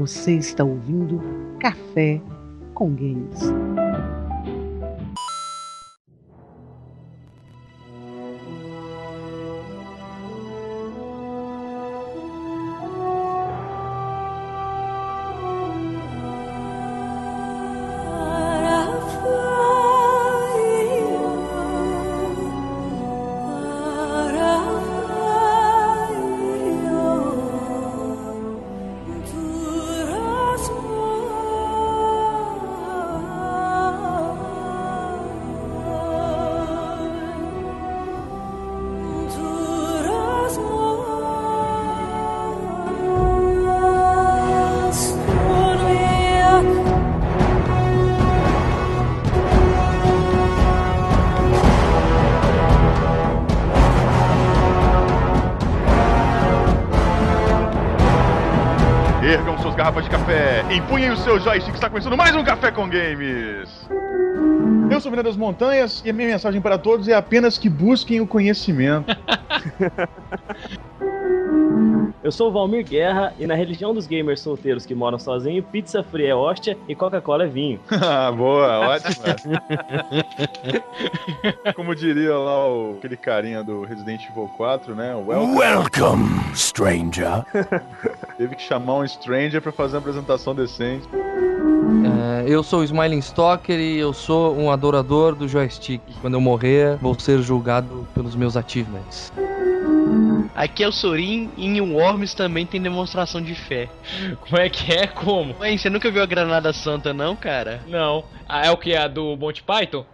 Você está ouvindo Café com Games. Empunhem o seu joystick, está começando mais um Café com Games. Eu sou o Vina das Montanhas e a minha mensagem para todos é apenas que busquem o conhecimento. Eu sou o Valmir Guerra e na religião dos gamers solteiros que moram sozinhos, pizza fria é hóstia e Coca-Cola é vinho. ah, boa, ótima. Como diria lá o, aquele carinha do Resident Evil 4, né? Welcome. Welcome, stranger. Teve que chamar um stranger para fazer uma apresentação decente. É, eu sou o Smiling Stalker e eu sou um adorador do joystick. Quando eu morrer, vou ser julgado pelos meus achievements. Aqui é o Sorin e em Worms também tem demonstração de fé. Como é que é? Como? Ué, você nunca viu a Granada Santa não, cara? Não. Ah, é o que? A do Monty Python?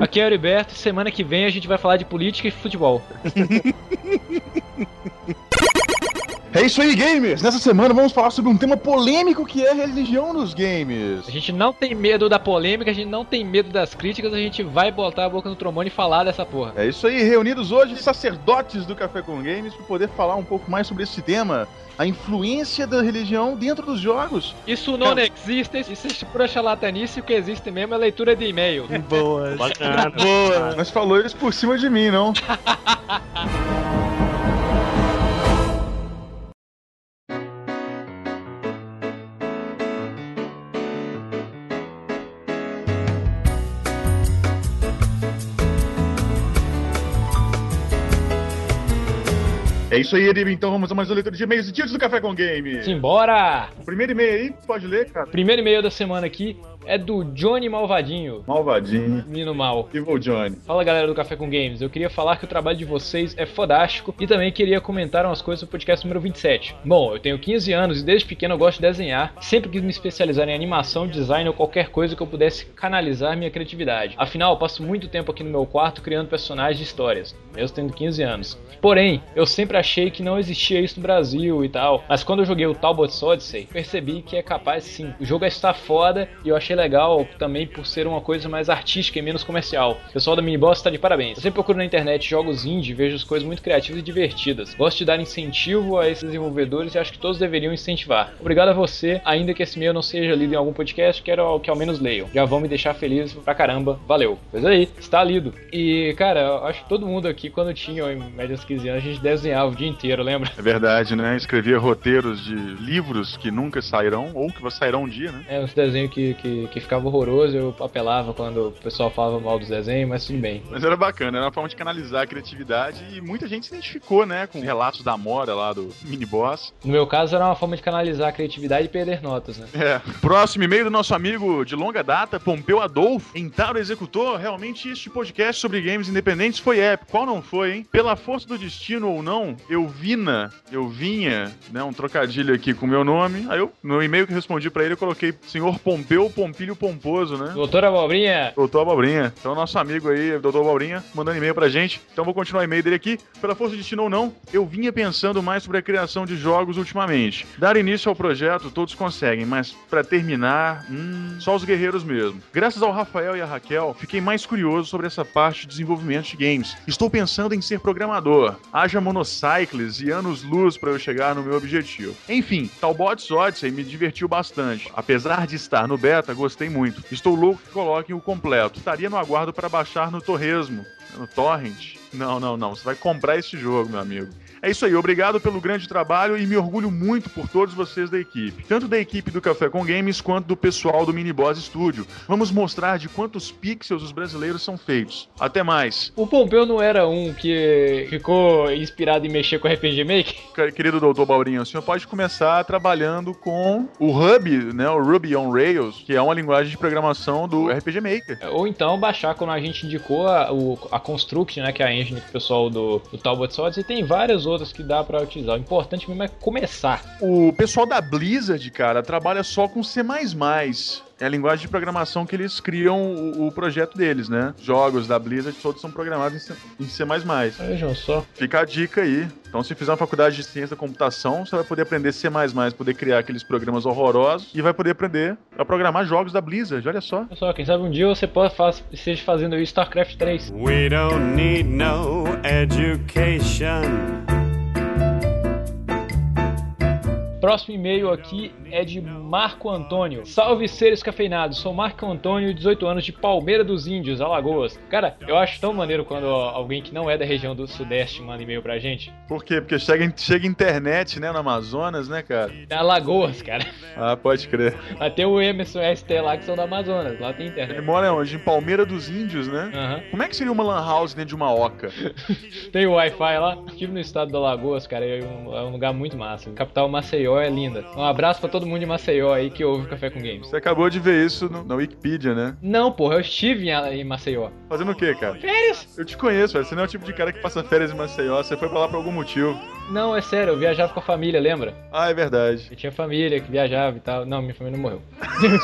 Aqui é o Heriberto e semana que vem a gente vai falar de política e futebol. É isso aí, gamers! Nessa semana vamos falar sobre um tema polêmico que é a religião nos games. A gente não tem medo da polêmica, a gente não tem medo das críticas, a gente vai botar a boca no trombone e falar dessa porra. É isso aí, reunidos hoje sacerdotes do Café com Games para poder falar um pouco mais sobre esse tema. A influência da religião dentro dos jogos. Isso não existe, isso é pura charlatanice, o que existe mesmo é leitura de e-mail. Boa. Bacana. Boa! Mas falou eles por cima de mim, não? É isso aí, Eribe. Então vamos a mais uma leitura de e-mails e títulos do Café com Games. Simbora! Primeiro e-mail aí, pode ler, cara. Primeiro e-mail da semana aqui é do Johnny Malvadinho. Malvadinho. Menino mal. Evil Johnny. Fala galera do Café com Games, eu queria falar que o trabalho de vocês é fodástico e também queria comentar umas coisas do podcast número 27. Bom, eu tenho 15 anos e desde pequeno eu gosto de desenhar, sempre quis me especializar em animação, design ou qualquer coisa que eu pudesse canalizar minha criatividade. Afinal, eu passo muito tempo aqui no meu quarto criando personagens e histórias, mesmo tendo 15 anos. Porém, eu sempre achei que não existia isso no Brasil e tal, mas quando eu joguei o Talbot Odyssey, percebi que é capaz sim. O jogo está foda e eu achei legal também por ser uma coisa mais artística e menos comercial. O pessoal da Miniboss está de parabéns. Eu sempre procuro na internet jogos indie e vejo as coisas muito criativas e divertidas. Gosto de dar incentivo a esses desenvolvedores e acho que todos deveriam incentivar. Obrigado a você, ainda que esse e-mail não seja lido em algum podcast, quero que ao menos leiam. Já vão me deixar feliz pra caramba. Valeu. Pois aí, está lido. E, cara, acho que todo mundo aqui, quando tinha em média uns 15 anos, a gente desenhava o dia inteiro, lembra? É verdade, né? Escrevia roteiros de livros que nunca sairão, ou que sairão um dia, né? É, uns desenhos que, que, que ficava horroroso, eu apelava quando o pessoal falava mal dos desenhos, mas tudo bem. Mas era bacana, era uma forma de canalizar a criatividade e muita gente se identificou, né? Com relatos da Mora lá do mini boss. No meu caso, era uma forma de canalizar a criatividade e perder notas, né? É. Próximo e-mail do nosso amigo de longa data, Pompeu Adolfo. Entaro executor, realmente este podcast sobre games independentes foi épico. Qual não foi, hein? Pela força do destino ou não, eu vina, eu vinha, né? Um trocadilho aqui com o meu nome. Aí eu, no e-mail que eu respondi pra ele, eu coloquei senhor Pompeu Pompilho Pomposo, né? Doutora Abobrinha, Doutor Abobrinha. Então, nosso amigo aí, Doutor Abobrinha, mandando e-mail pra gente. Então, vou continuar o e-mail dele aqui. Pela força do destino ou não, eu vinha pensando mais sobre a criação de jogos ultimamente. Dar início ao projeto, todos conseguem, mas pra terminar, hum, só os guerreiros mesmo. Graças ao Rafael e à Raquel, fiquei mais curioso sobre essa parte de desenvolvimento de games. Estou pensando em ser programador. Haja monocycles e anos-luz pra eu chegar no meu objetivo. Enfim, Talbot's Odyssey me divertiu bastante. Apesar de estar no beta, gostei muito. Estou louco que coloquem o completo. Estaria no aguardo para baixar no Torresmo. No Torrent? Não, não, não. Você vai comprar esse jogo, meu amigo. É isso aí, obrigado pelo grande trabalho e me orgulho muito por todos vocês da equipe, tanto da equipe do Café com Games quanto do pessoal do Mini Boss Studio. Vamos mostrar de quantos pixels os brasileiros são feitos. Até mais. O Pompeu não era um que ficou inspirado em mexer com RPG Maker? Querido doutor Baurinho, o senhor pode começar trabalhando com o Hub, né, o Ruby on Rails, que é uma linguagem de programação do RPG Maker. Ou então baixar quando a gente indicou a, o, a Construct, né, que é a engine do pessoal do, do Talbot Swords, e tem várias outras que dá pra utilizar. O importante mesmo é começar. O pessoal da Blizzard, cara, trabalha só com C++. É a linguagem de programação que eles criam o, o projeto deles, né? Jogos da Blizzard todos são programados em C, em C++. Vejam só. Fica a dica aí. Então, se fizer uma faculdade de ciência da computação, você vai poder aprender C++, poder criar aqueles programas horrorosos e vai poder aprender a programar jogos da Blizzard. Olha só. Só, quem sabe um dia você pode faz, esteja fazendo isso StarCraft 3. We don't need no education. Próximo e-mail aqui é de Marco Antônio. Salve seres cafeinados, sou Marco Antônio, 18 anos, de Palmeira dos Índios, Alagoas. Cara, eu acho tão maneiro quando alguém que não é da região do Sudeste manda e-mail pra gente. Por quê? Porque chega, chega internet, né, no Amazonas, né, cara? Alagoas, cara. Ah, pode crer. Até o Emerson e a ST lá que são da Amazonas, lá tem internet. Ele mora onde? Em Palmeira dos Índios, né? Como é que seria uma lan house dentro de uma oca? Tem o Wi-Fi lá. Estive no estado do Alagoas, cara, é um, é um lugar muito massa. A capital Maceió é linda. Um abraço pra todo mundo de Maceió aí que ouve o Café com Games. Você acabou de ver isso no- na Wikipedia, né? Não, porra, eu estive em, em Maceió. Fazendo o quê, cara? Férias? Eu te conheço, velho. Você não é o tipo de cara que passa férias em Maceió. Você foi pra lá por algum motivo. Não, é sério, eu viajava com a família, lembra? Ah, é verdade. Eu tinha família que viajava e tal. Não, minha família não morreu.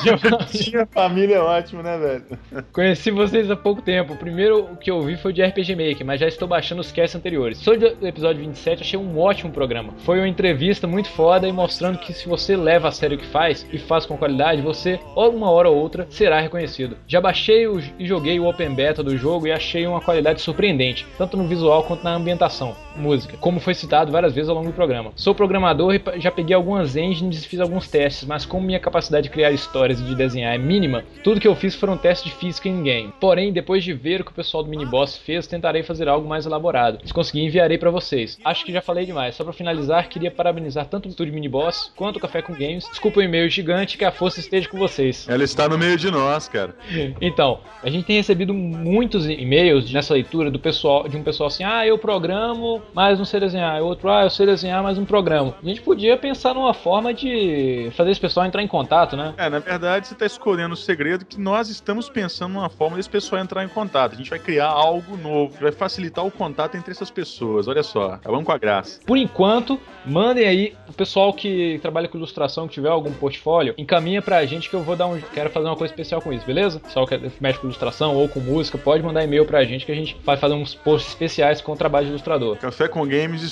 Eu tinha família. É ótimo, né, velho? Conheci vocês há pouco tempo. O primeiro que eu vi foi de RPG Maker, mas já estou baixando os casts anteriores. Sou do episódio 27, achei um ótimo programa. Foi uma entrevista muito foda e mostrando que se você leva a sério o que faz e faz com qualidade, você, uma hora ou outra, será reconhecido. Já baixei o- e joguei o Open Beta do jogo e achei uma qualidade surpreendente, tanto no visual quanto na ambientação, música, como foi citado várias vezes ao longo do programa. Sou programador e já peguei algumas engines e fiz alguns testes, mas como minha capacidade de criar histórias e de desenhar é mínima, tudo que eu fiz foram testes de física em game. Porém, depois de ver o que o pessoal do Miniboss fez, tentarei fazer algo mais elaborado. Se conseguir, enviarei pra vocês. Acho que já falei demais. Só pra finalizar, queria parabenizar tanto o Estúdio Miniboss quanto o Café com Games. Desculpa o e-mail gigante, que a força esteja com vocês. Ela está no meio de nós, cara. Então, a gente tem recebido muitos e-mails nessa leitura do pessoal, de um pessoal assim, ah, eu programo, mas não sei desenhar. E outro, ah, eu sei desenhar, mas não programo. A gente podia pensar numa forma de fazer esse pessoal entrar em contato, né? É, na verdade, você tá escolhendo o segredo que nós estamos pensando numa forma desse pessoal entrar em contato. A gente vai criar algo novo, vai facilitar o contato entre essas pessoas. Olha só, acabamos com a graça. Por enquanto, mandem aí o pessoal que trabalha com ilustração, que tiver algum portfólio, encaminha pra gente que eu vou dar um. Quero fazer uma coisa especial com isso, beleza? Pessoal que mexe com ilustração ou com música, pode mandar e-mail pra gente que a gente vai fazer uns posts especiais com o trabalho de ilustrador. Café com Games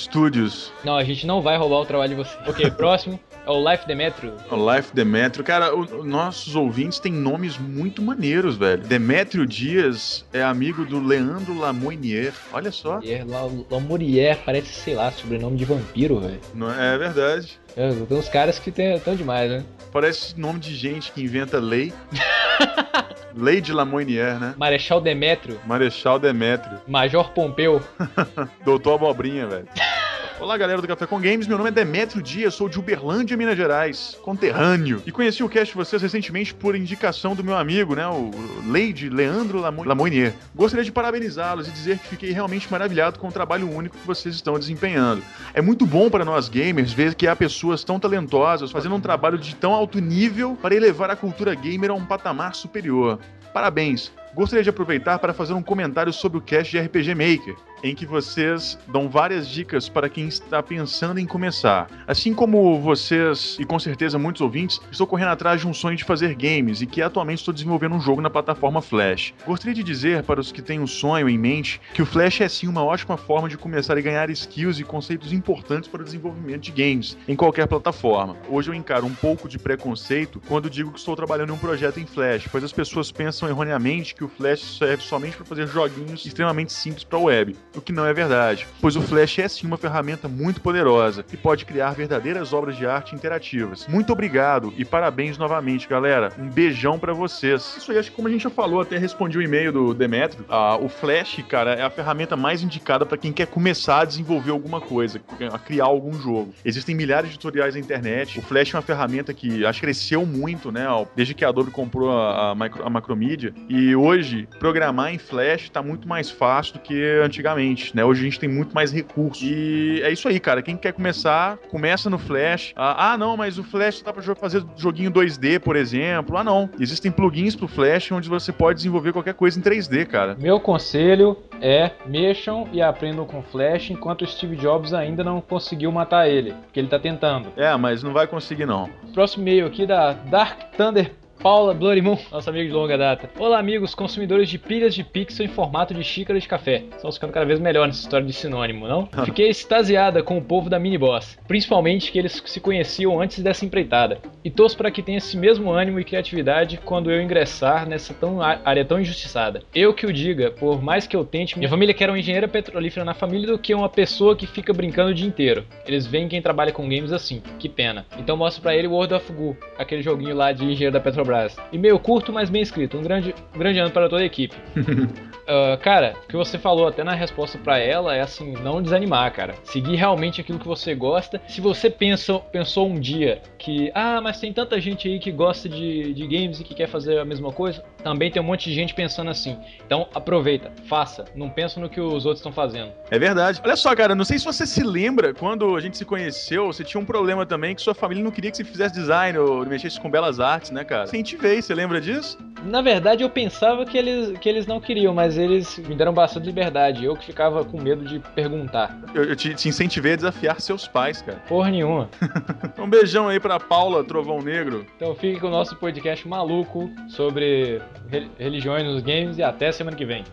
Não, a gente não vai roubar o trabalho de você. Ok, próximo é o Life Demetrio. O Life Demetrio. Cara, o- o- nossos ouvintes têm nomes muito maneiros, velho. Demetrio Dias é amigo do Leandro Lamoinier. Olha só. É La- Lamourier, parece, sei lá, sobrenome de vampiro, velho. Não é, é verdade. É, Tem uns caras que tem tão demais, né? Parece nome de gente que inventa lei. lei de Lamoinier, né? Marechal Demétrio, Marechal Demétrio. Major Pompeu. Doutor Abobrinha, velho. Olá, galera do Café com Games. Meu nome é Demetrio Dias, sou de Uberlândia, Minas Gerais, conterrâneo. E conheci o cast de vocês recentemente por indicação do meu amigo, né, o Lady Leandro Lamo- Lamoinier. Gostaria de parabenizá-los e dizer que fiquei realmente maravilhado com o trabalho único que vocês estão desempenhando. É muito bom para nós gamers ver que há pessoas tão talentosas fazendo um trabalho de tão alto nível para elevar a cultura gamer a um patamar superior. Parabéns! Gostaria de aproveitar para fazer um comentário sobre o cast de RPG Maker, em que vocês dão várias dicas para quem está pensando em começar. Assim como vocês, e com certeza muitos ouvintes, estou correndo atrás de um sonho de fazer games e que atualmente estou desenvolvendo um jogo na plataforma Flash. Gostaria de dizer para os que têm um sonho em mente que o Flash é sim uma ótima forma de começar a ganhar skills e conceitos importantes para o desenvolvimento de games em qualquer plataforma. Hoje eu encaro um pouco de preconceito quando digo que estou trabalhando em um projeto em Flash, pois as pessoas pensam erroneamente que o Flash serve somente para fazer joguinhos extremamente simples para a web. o que não é verdade, pois o Flash é sim uma ferramenta muito poderosa e pode criar verdadeiras obras de arte interativas. Muito obrigado e parabéns novamente, galera. Um beijão pra vocês. Isso aí, acho que como a gente já falou, até respondi o e-mail do Demetrio, ah, o Flash, cara, é a ferramenta mais indicada pra quem quer começar a desenvolver alguma coisa, a criar algum jogo. Existem milhares de tutoriais na internet. O Flash é uma ferramenta que acho que cresceu muito, né? Desde que a Adobe comprou a, a, micro- a Macromedia. E hoje, programar em Flash tá muito mais fácil do que antigamente, né? Hoje a gente tem muito mais recursos. E é isso aí, cara. Quem quer começar, começa no Flash. Ah, ah, não, mas o Flash dá pra jo- fazer joguinho 2D, por exemplo. Ah, não. Existem plugins pro Flash onde você pode desenvolver qualquer coisa em 3D, cara. Meu conselho é mexam e aprendam com Flash enquanto o Steve Jobs ainda não conseguiu matar ele, porque ele tá tentando. É, mas não vai conseguir, não. Próximo e-mail aqui da Dark Thunder Paula Bloody Moon, nosso amigo de longa data. Olá, amigos consumidores de pilhas de pixel em formato de xícara de café. Estamos ficando cada vez melhor nessa história de sinônimo, não? Fiquei extasiada com o povo da Mini Boss, principalmente que eles se conheciam antes dessa empreitada. E torço para que tenha esse mesmo ânimo e criatividade quando eu ingressar nessa tão área tão injustiçada. Eu que o diga, por mais que eu tente, minha família quer uma engenheira petrolífera na família do que uma pessoa que fica brincando o dia inteiro. Eles veem quem trabalha com games assim, que pena. Então mostro pra ele World of Goo, aquele joguinho lá de engenheiro da Petrobras. E meio curto, mas bem escrito. Um grande, um grande ano para toda a equipe. Ah, cara, o que você falou até na resposta pra ela é assim, não desanimar, cara. Seguir realmente aquilo que você gosta. Se você pensa, pensou um dia que, ah, mas tem tanta gente aí que gosta de, de games e que quer fazer a mesma coisa, também tem um monte de gente pensando assim. Então aproveita, faça. Não pensa no que os outros estão fazendo. É verdade. Olha só, cara, não sei se você se lembra, quando a gente se conheceu, você tinha um problema também que sua família não queria que você fizesse design ou mexesse com belas artes, né, cara? Sem te ver, você lembra disso? Na verdade, eu pensava que eles, que eles não queriam, mas eles me deram bastante liberdade. Eu que ficava com medo de perguntar. Eu, eu te, te incentivei a desafiar seus pais, cara. Porra nenhuma. Um beijão aí pra Paula Trovão Negro. Então fique com o nosso podcast maluco sobre re- religiões nos games e até semana que vem.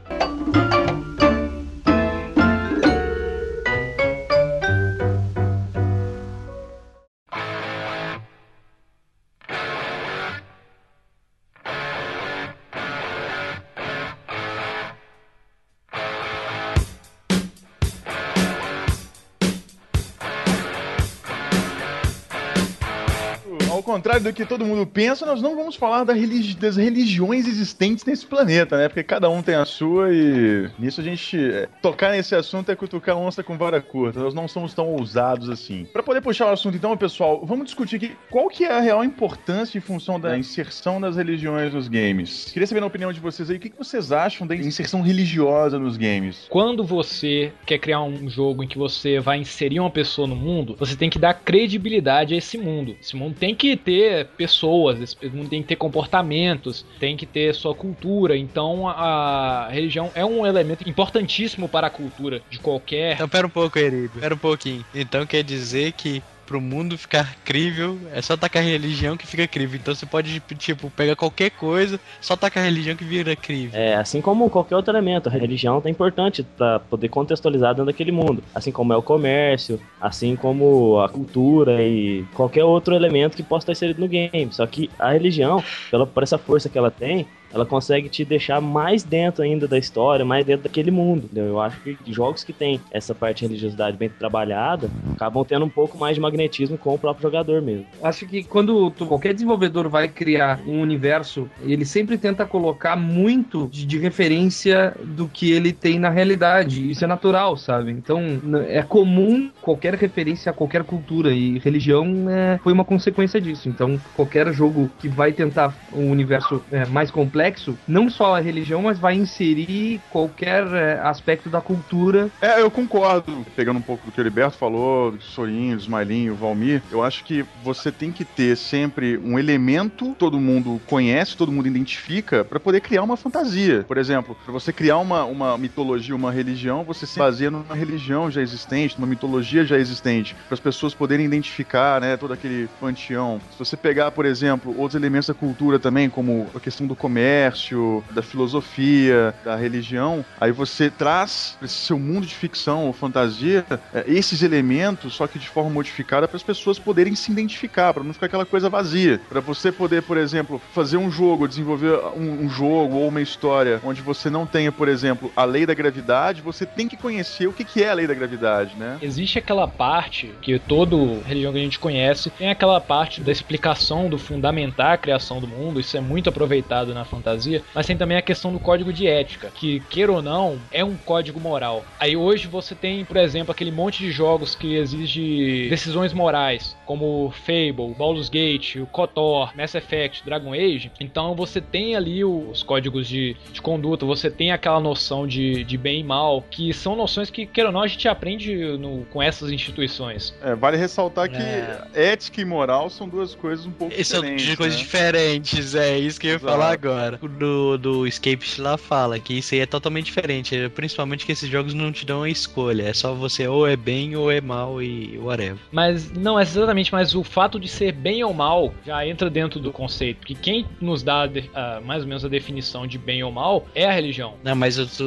Do que todo mundo pensa, nós não vamos falar da religi- das religiões existentes nesse planeta, né? Porque cada um tem a sua e nisso a gente é, tocar nesse assunto é cutucar onça com vara curta. Nós não somos tão ousados assim. Pra poder puxar o assunto então, pessoal, vamos discutir aqui qual que é a real importância e função da inserção das religiões nos games. Queria saber na opinião de vocês aí, o que que vocês acham da inserção religiosa nos games? Quando você quer criar um jogo em que você vai inserir uma pessoa no mundo, você tem que dar credibilidade a esse mundo. Esse mundo tem que ter pessoas, esse mundo tem que ter comportamentos, tem que ter sua cultura. Então a religião é um elemento importantíssimo para a cultura de qualquer Então, pera um pouco, Herido. Pera um pouquinho. Então quer dizer que pro mundo ficar crível, é só tacar religião que fica crível. Então você pode, tipo, pegar qualquer coisa, só tacar religião que vira crível. É, assim como qualquer outro elemento, a religião é importante para poder contextualizar dentro daquele mundo. Assim como é o comércio, assim como a cultura e qualquer outro elemento que possa estar inserido no game. Só que a religião, pela, por essa força que ela tem, ela consegue te deixar mais dentro ainda da história, mais dentro daquele mundo. entendeu? Eu acho que jogos que tem essa parte de religiosidade bem trabalhada acabam tendo um pouco mais de magnetismo com o próprio jogador mesmo. Acho que quando tu- qualquer desenvolvedor vai criar um universo, ele sempre tenta colocar muito de, de referência do que ele tem na realidade. Isso é natural, sabe? Então é comum qualquer referência a qualquer cultura e religião é, foi uma consequência disso. Então qualquer jogo que vai tentar um universo é, mais complexo, não só a religião, mas vai inserir qualquer é, aspecto da cultura É, eu concordo. Pegando um pouco do que o Heriberto falou, Sorinho, do Smilinho, o Valmir, eu acho que você tem que ter sempre um elemento todo mundo conhece, todo mundo identifica, pra poder criar uma fantasia. Por exemplo, pra você criar uma, uma mitologia, uma religião, você se baseia numa religião já existente, numa mitologia já existente, para as pessoas poderem identificar, né, todo aquele panteão. Se você pegar, por exemplo, outros elementos da cultura também, como a questão do comércio, comércio, da filosofia, da religião, aí você traz para esse seu mundo de ficção ou fantasia é, esses elementos, só que de forma modificada para as pessoas poderem se identificar, para não ficar aquela coisa vazia. Para você poder, por exemplo, fazer um jogo, desenvolver um, um jogo ou uma história onde você não tenha, por exemplo, a lei da gravidade, você tem que conhecer o que, que é a lei da gravidade, né? Existe aquela parte que todo religião que a gente conhece tem aquela parte da explicação, do fundamentar a criação do mundo, isso é muito aproveitado na fantasia, mas tem também a questão do código de ética, que, queira ou não, é um código moral. Aí hoje você tem, por exemplo, aquele monte de jogos que exige decisões morais, como Fable, Baldur's Gate, o KOTOR, Mass Effect, Dragon Age. Então você tem ali os códigos de, de conduta, você tem aquela noção de, de bem e mal, que são noções que, queira ou não, a gente aprende no, com essas instituições. É, vale ressaltar que É. ética e moral são duas coisas um pouco São diferentes. de coisas né? diferentes, é isso que eu ia Exato. falar agora. O Do, do Escape lá fala que isso aí é totalmente diferente. é, Principalmente que esses jogos não te dão a escolha. É só você ou é bem ou é mal e whatever. Mas não é exatamente, mas o fato de ser bem ou mal já entra dentro do conceito. Porque quem nos dá a- mais ou menos a definição de bem ou mal é a religião. Não, mas eu, tô-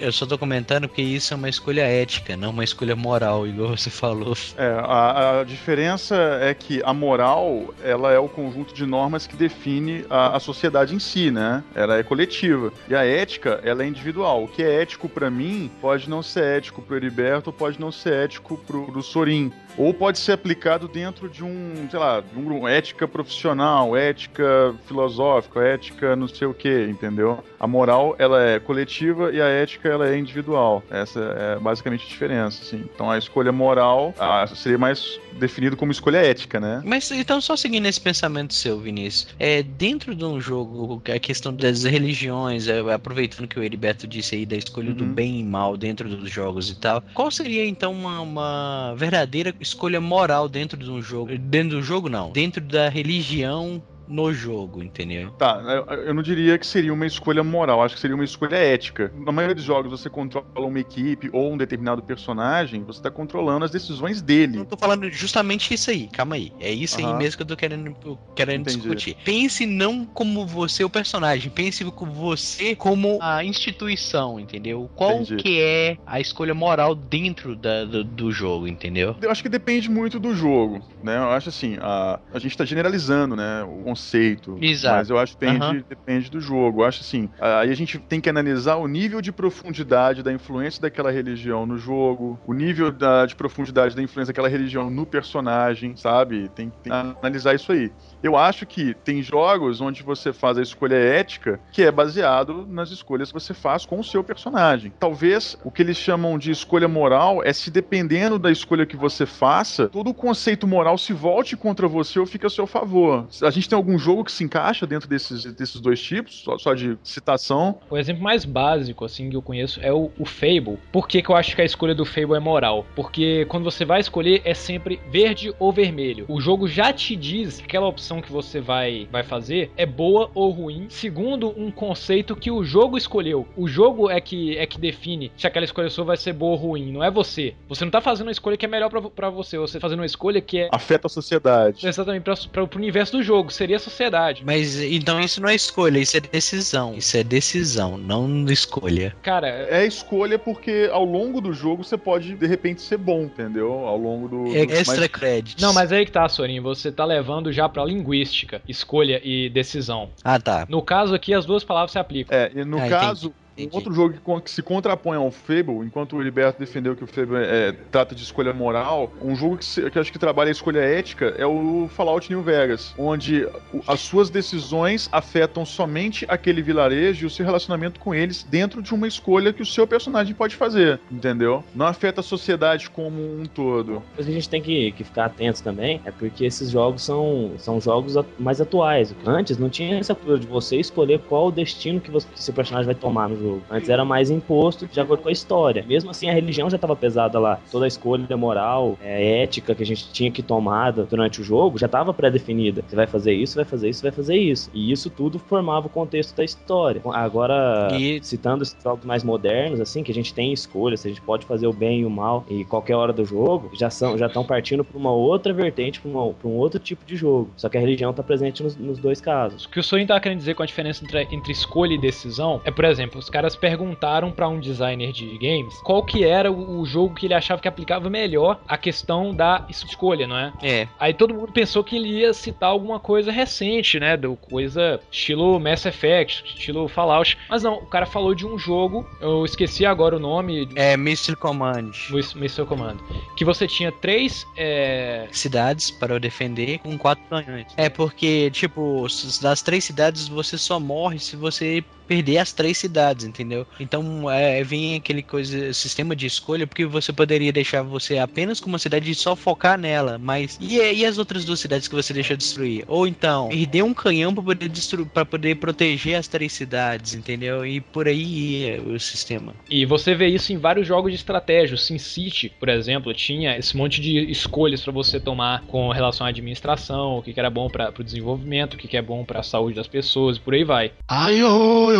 eu só tô comentando porque isso é uma escolha ética, não uma escolha moral, igual você falou. É, a, a diferença é que a moral, ela é o conjunto de normas que define a, a sociedade em si, né? Ela é coletiva. E a ética, ela é individual. O que é ético pra mim pode não ser ético pro Heriberto, pode não ser ético pro, pro Sorin. Ou pode ser aplicado dentro de um, sei lá, de um ética profissional, ética filosófica, ética não sei o que, entendeu? A moral, ela é coletiva e a ética, ela é individual. Essa é basicamente a diferença, assim. Então a escolha moral ah, seria mais definido como escolha ética, né? Mas então, só seguindo esse pensamento seu, Vinícius, é, dentro de um jogo, a questão das religiões, é, aproveitando que o Heriberto disse aí da escolha do Uhum. bem e mal dentro dos jogos e tal, qual seria então uma, uma verdadeira escolha moral dentro de um jogo? Dentro do jogo, não, dentro da religião no jogo, entendeu? Tá, eu, eu não diria que seria uma escolha moral, acho que seria uma escolha ética. Na maioria dos jogos você controla uma equipe ou um determinado personagem, você tá controlando as decisões dele. Eu tô falando justamente isso aí, calma aí. É isso aí Aham. mesmo que eu tô querendo, querendo Entendi. discutir. Pense não como você o personagem, pense você como a instituição, entendeu? Qual Entendi. que é a escolha moral dentro da- do, do jogo, entendeu? Eu acho que depende muito do jogo, né? Eu acho assim, a, a gente tá generalizando, né, o conceito. Exato. Mas eu acho que depende, Aham. depende do jogo. Eu acho assim, aí a gente tem que analisar o nível de profundidade da influência daquela religião no jogo, o nível da, de profundidade da influência daquela religião no personagem, sabe? Tem, tem que analisar isso aí. Eu acho que tem jogos onde você faz a escolha ética que é baseado nas escolhas que você faz com o seu personagem. Talvez o que eles chamam de escolha moral é se dependendo da escolha que você faça, todo o conceito moral se volte contra você ou fique a seu favor. A gente tem algum jogo que se encaixa dentro desses, desses dois tipos, só, só de citação. O exemplo mais básico, assim, que eu conheço é o, o Fable. Por que, que eu acho que a escolha do Fable é moral? Porque quando você vai escolher, é sempre verde ou vermelho. O jogo já te diz que aquela opção que você vai, vai fazer é boa ou ruim, segundo um conceito que o jogo escolheu. O jogo é que, é que define se aquela escolha sua vai ser boa ou ruim, não é você. Você não tá fazendo uma escolha que é melhor pra você, você tá fazendo uma escolha que é Afeta a sociedade. exatamente pra, pra, pro universo do jogo, seria sociedade. Mas então isso não é escolha, isso é decisão. Isso é decisão, não escolha. Cara, É escolha porque ao longo do jogo você pode, de repente, ser bom, entendeu? Ao longo do. É do- extra mas-. Não, mas aí que tá, Sorin, você tá levando já pra linguística, escolha e decisão. Ah, tá. No caso aqui, as duas palavras se aplicam. É, e no Ah, caso, entendi. Um outro jogo que, se contrapõe ao Fable, enquanto o Heriberto defendeu que o Fable é, trata de escolha moral, um jogo que, se- que acho que trabalha a escolha ética é o Fallout New Vegas, onde as suas decisões afetam somente aquele vilarejo e o seu relacionamento com eles dentro de uma escolha que o seu personagem pode fazer, entendeu? Não afeta a sociedade como um todo. coisa que a gente tem que, que ficar atentos também é porque esses jogos são, são jogos mais atuais. Antes não tinha essa cultura de você escolher qual o destino que, você, que seu personagem vai tomar no jogo. Jogo. Antes era mais imposto de acordo com a história. Mesmo assim, a religião já estava pesada lá. Toda a escolha moral, é, ética que a gente tinha que tomar durante o jogo já estava pré-definida. Você vai fazer isso, vai fazer isso, vai fazer isso. E isso tudo formava o contexto da história. Agora, E- citando os jogos mais modernos, assim, que a gente tem escolhas, a gente pode fazer o bem e o mal em qualquer hora do jogo, já são já estão partindo para uma outra vertente, para um outro tipo de jogo. Só que a religião está presente nos, nos dois casos. O que o Sorin tá querendo dizer com a diferença entre, entre escolha e decisão é, por exemplo, caras perguntaram pra um designer de games qual que era o, o jogo que ele achava que aplicava melhor a questão da escolha, não é? É. Aí todo mundo pensou que ele ia citar alguma coisa recente, né? Do coisa estilo Mass Effect, estilo Fallout. Mas não, o cara falou de um jogo, eu esqueci agora o nome, É Missile Command. Missile Command, que você tinha três é, Cidades para eu defender com quatro canhões. É porque, tipo, das três cidades você só morre se você perder as três cidades, entendeu? Então é, vem aquele coisa, sistema de escolha, porque você poderia deixar você apenas com uma cidade e só focar nela, mas e, e as outras duas cidades que você deixa destruir? Ou então, perder um canhão para poder destruir, para poder proteger as três cidades, entendeu? E por aí ia o sistema. E você vê isso em vários jogos de estratégia. O SimCity, por exemplo, tinha esse monte de escolhas para você tomar com relação à administração, o que, que era bom para o desenvolvimento, o que, que é bom para a saúde das pessoas, e por aí vai. Ai, oh,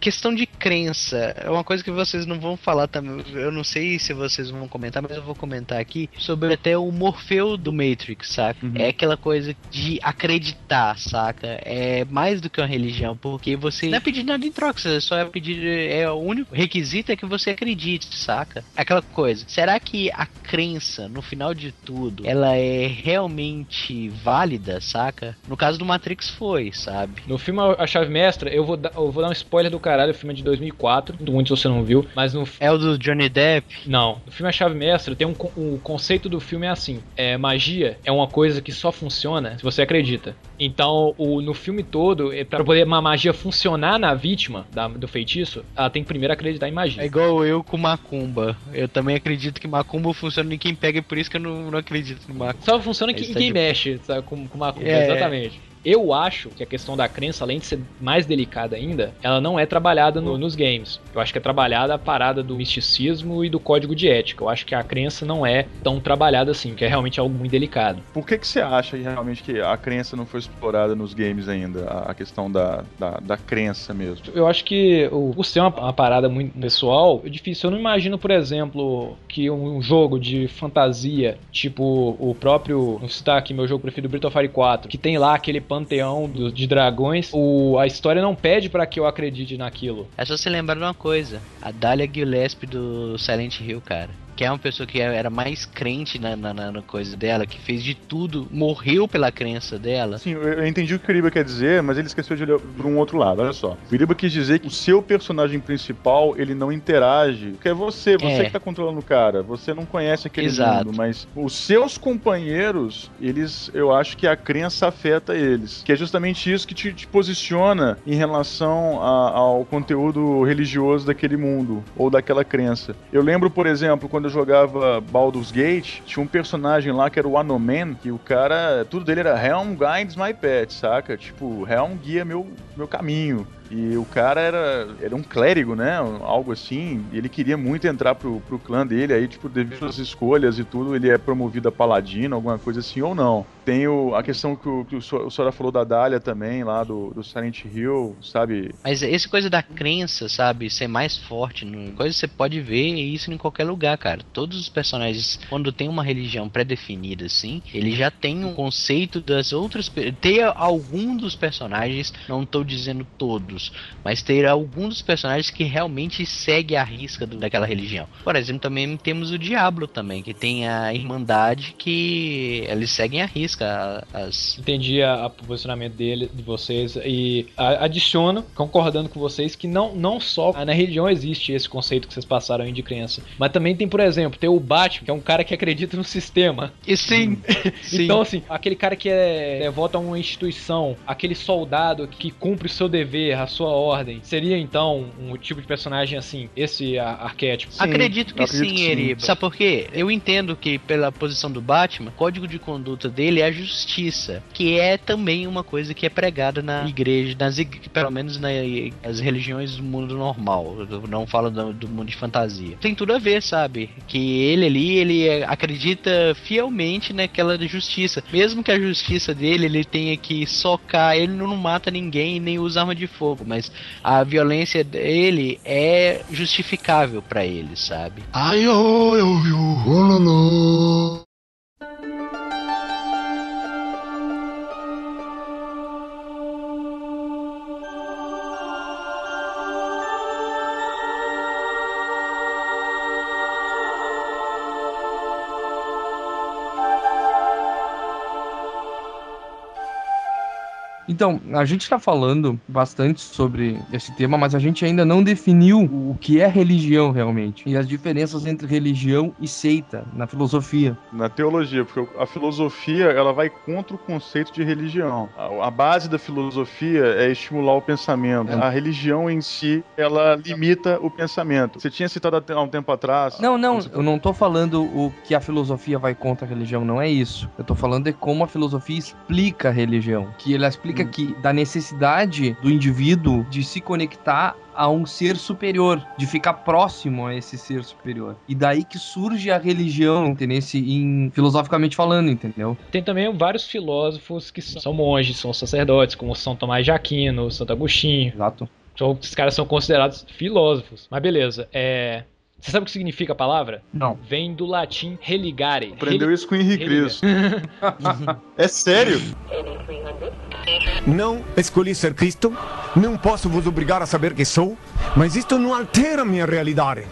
Questão de crença é uma coisa que vocês não vão falar também. Eu não sei se vocês vão comentar, mas eu vou comentar aqui sobre até o Morfeu do Matrix, saca? É aquela coisa de acreditar, saca? É mais do que uma religião, porque você não é pedir nada em troca, você só é pedir. É o único requisito é que você acredite, saca? Aquela coisa. Será que a crença, no final de tudo, ela é realmente válida, saca? No caso do Matrix foi, sabe? No filme A Chave Mestra, eu vou, dar, eu vou dar um spoiler do caralho, o filme é de 2004, sinto muito se você não viu, mas no É o do Johnny Depp. Não, no filme A Chave Mestra tem um, o conceito do filme é assim: é, magia é uma coisa que só funciona se você acredita. Então, o, no filme todo, é, para poder uma magia funcionar na vítima da- do feitiço, ela tem que primeiro acreditar em magia. É igual eu com Macumba. Eu também acredito que Macumba funciona em quem pega, e por isso que eu não, não acredito no Macumba. Só funciona em tá quem de- mexe sabe, com, com uma É. Exatamente. Eu acho que a questão da crença, além de ser mais delicada ainda, ela não é trabalhada no- nos games. Eu acho que é trabalhada a parada do misticismo e do código de ética. Eu acho que a crença não é tão trabalhada assim, que é realmente algo muito delicado. Por que, que você acha realmente que a crença não foi explorada nos games ainda? A, questão da, da, da crença mesmo. Eu acho que o, por ser uma, uma parada muito pessoal, é difícil. Eu não imagino, por exemplo, que um, jogo de fantasia, tipo o próprio, vou citar aqui meu jogo preferido, Breath of Fire 4, que tem lá aquele panteão do- de dragões, o, a história não pede pra que eu acredite naquilo. É só você lembrar de uma coisa: a Dahlia Gillespie do Silent Hill, cara. Que é uma pessoa que era mais crente na, na, na- coisa dela, que fez de tudo, morreu pela crença dela. Sim, eu, entendi o que o Iriba quer dizer, mas ele esqueceu de olhar por um outro lado. Olha só. O Iriba quis dizer que o seu personagem principal, ele não interage. Que é você, você É. que tá controlando o cara. Você não conhece aquele Exato. mundo, mas os seus companheiros, eles, eu acho que a crença afeta eles. Que é justamente isso que te, te posiciona em relação a- ao conteúdo religioso daquele mundo, ou daquela crença. Eu lembro, por exemplo, quando eu jogava Baldur's Gate, tinha um personagem lá que era o Anoman, que o cara, tudo dele era Helm guides my pet, saca? Tipo, Helm guia meu, meu caminho. E o cara era, era um clérigo, né? Algo assim. Ele queria muito entrar pro, pro clã dele. Aí, tipo, devido às escolhas e tudo, ele é promovido a paladino, alguma coisa assim, ou não. Tem o, a questão que o, que o So- o Sora falou da Dália também, lá do, do Silent Hill, sabe? Mas essa coisa da crença, sabe, ser mais forte, coisa que você pode ver isso em qualquer lugar, cara. Todos os personagens, quando tem uma religião pré-definida assim, ele já tem um conceito das outras. Ter algum dos personagens, não tô dizendo todos, mas ter algum dos personagens que realmente segue a risca do- daquela religião. Por exemplo, também temos o Diablo também, que tem a Irmandade que eles seguem a risca as Entendi o posicionamento dele, de vocês e a- adiciono, concordando com vocês, que não, não só na religião existe esse conceito que vocês passaram aí de crença, mas também tem, por exemplo, tem o Batman, que é um cara que acredita no sistema. E sim, sim. Então, assim, aquele cara que é devoto a uma instituição, aquele soldado que cumpre o seu dever, a sua ordem, seria então um tipo de personagem assim, esse arquétipo? acredito que acredito sim, que sim. Eriba. Sabe por quê? Eu entendo que, pela posição do Batman, o código de conduta dele é a justiça, que é também uma coisa que é pregada na igreja, nas ig- pelo menos nas religiões do mundo normal. Eu não falo do, do mundo de fantasia. Tem tudo a ver, sabe? Que ele ali, ele é- acredita fielmente naquela justiça. Mesmo que a justiça dele, ele tenha que socar, ele não mata ninguém nem usa arma de fogo, mas a violência dele é justificável pra ele, sabe? Ai, oh, eu, eu, oh, lá, lá. Então, a gente tá falando bastante sobre esse tema, mas a gente ainda não definiu o que é religião realmente. E as diferenças entre religião e seita na filosofia. Na teologia, porque a filosofia ela vai contra o conceito de religião. A, a base da filosofia é estimular o pensamento. É. A religião em si, ela limita o pensamento. Você tinha citado há um tempo atrás. Não, não, você- eu não tô falando o que a filosofia vai contra a religião, não é isso. Eu tô falando de como a filosofia explica a religião. Que ela explica que da necessidade do indivíduo de se conectar a um ser superior, de ficar próximo a esse ser superior. E daí que surge a religião, entendeu? Em, filosoficamente falando, entendeu? Tem também vários filósofos que são monges, são sacerdotes, como São Tomás de Aquino, Santo Agostinho. Exato. Então, esses caras são considerados filósofos. Mas beleza, é. Você sabe o que significa a palavra? Não. Vem do latim religare. Aprendeu isso com o Henrique. Cristo. é sério? Não escolhi ser Cristo, não posso vos obrigar a saber que sou, mas isto não altera minha realidade.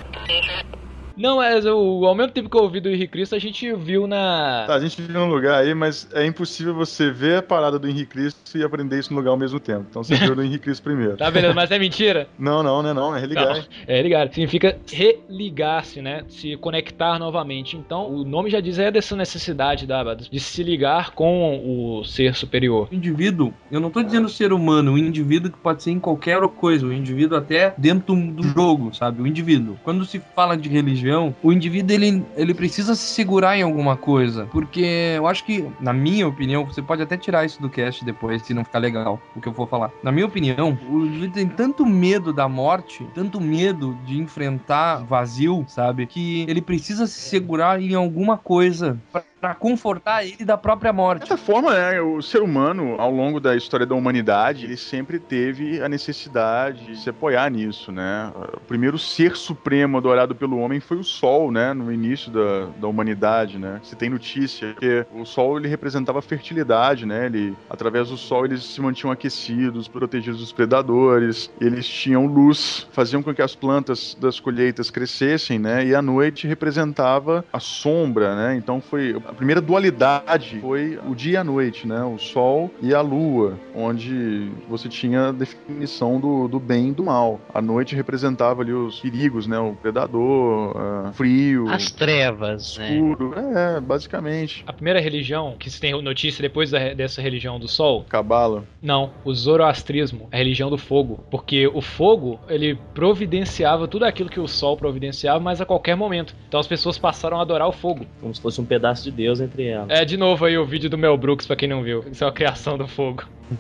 Não, mas eu, ao mesmo tempo que eu ouvi do Henrique Cristo, a gente viu na. Tá, a gente vive num lugar aí, mas é impossível você ver a parada do Henrique Cristo e aprender isso no lugar ao mesmo tempo. Então você viu do Henrique Cristo primeiro. Tá beleza, mas é mentira? Não, não, não é não, é religar. Não, é ligar. Significa religar-se, né? Se conectar novamente. Então, o nome já diz é dessa necessidade da, de se ligar com o ser superior. O indivíduo, eu não tô dizendo ser humano, o indivíduo que pode ser em qualquer coisa, o indivíduo até dentro do jogo, sabe? O indivíduo. Quando se fala de religião, o indivíduo ele, ele precisa se segurar em alguma coisa, porque eu acho que, na minha opinião, você pode até tirar isso do cast depois, se não ficar legal o que eu vou falar. Na minha opinião, o indivíduo tem tanto medo da morte, tanto medo de enfrentar vazio, sabe? Que ele precisa se segurar em alguma coisa pra confortar ele da própria De morte. certa forma, né, o ser humano, ao longo da história da humanidade, ele sempre teve a necessidade de se apoiar nisso, né? O primeiro ser supremo adorado pelo homem foi o Sol, né, no início da, da humanidade, né? Se tem notícia que o Sol ele representava a fertilidade, né? Ele, através do Sol eles se mantinham aquecidos, protegidos dos predadores, eles tinham luz, faziam com que as plantas das colheitas crescessem, né? E a noite representava a sombra, né? Então foi a primeira dualidade foi o dia e a noite, né? O sol e a lua, onde você tinha a definição do, do bem e do mal. A noite representava ali os perigos, né? O predador, ah, frio, As trevas, né? escuro. É, basicamente. A primeira religião que se tem notícia depois da- dessa religião do Sol Cabala. Não, o zoroastrismo, a religião do fogo. Porque o fogo, ele providenciava tudo aquilo que o sol providenciava, mas a qualquer momento. Então as pessoas passaram a adorar o fogo. Como se fosse um pedaço de Deus entre elas. É, de novo aí o vídeo do Mel Brooks, pra quem não viu. Isso é a criação do fogo.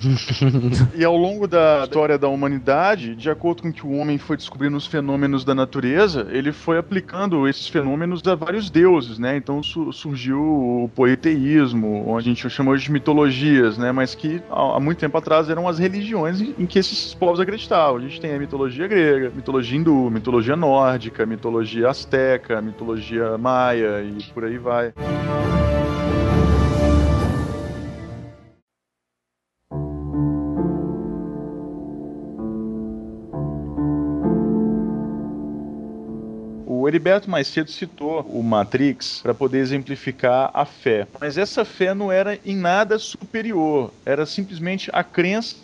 E ao longo da história da humanidade, de acordo com que o homem foi descobrindo os fenômenos da natureza, ele foi aplicando esses fenômenos a vários deuses, né? Então su- surgiu o politeísmo, onde a gente chama hoje de mitologias, né? Mas que há muito tempo atrás eram as religiões em que esses povos acreditavam. A gente tem a mitologia grega, mitologia hindu, mitologia nórdica, mitologia asteca, mitologia maia e por aí vai. O O Heriberto mais cedo citou o Matrix para poder exemplificar a fé. Mas essa fé não era em nada superior. Era simplesmente a crença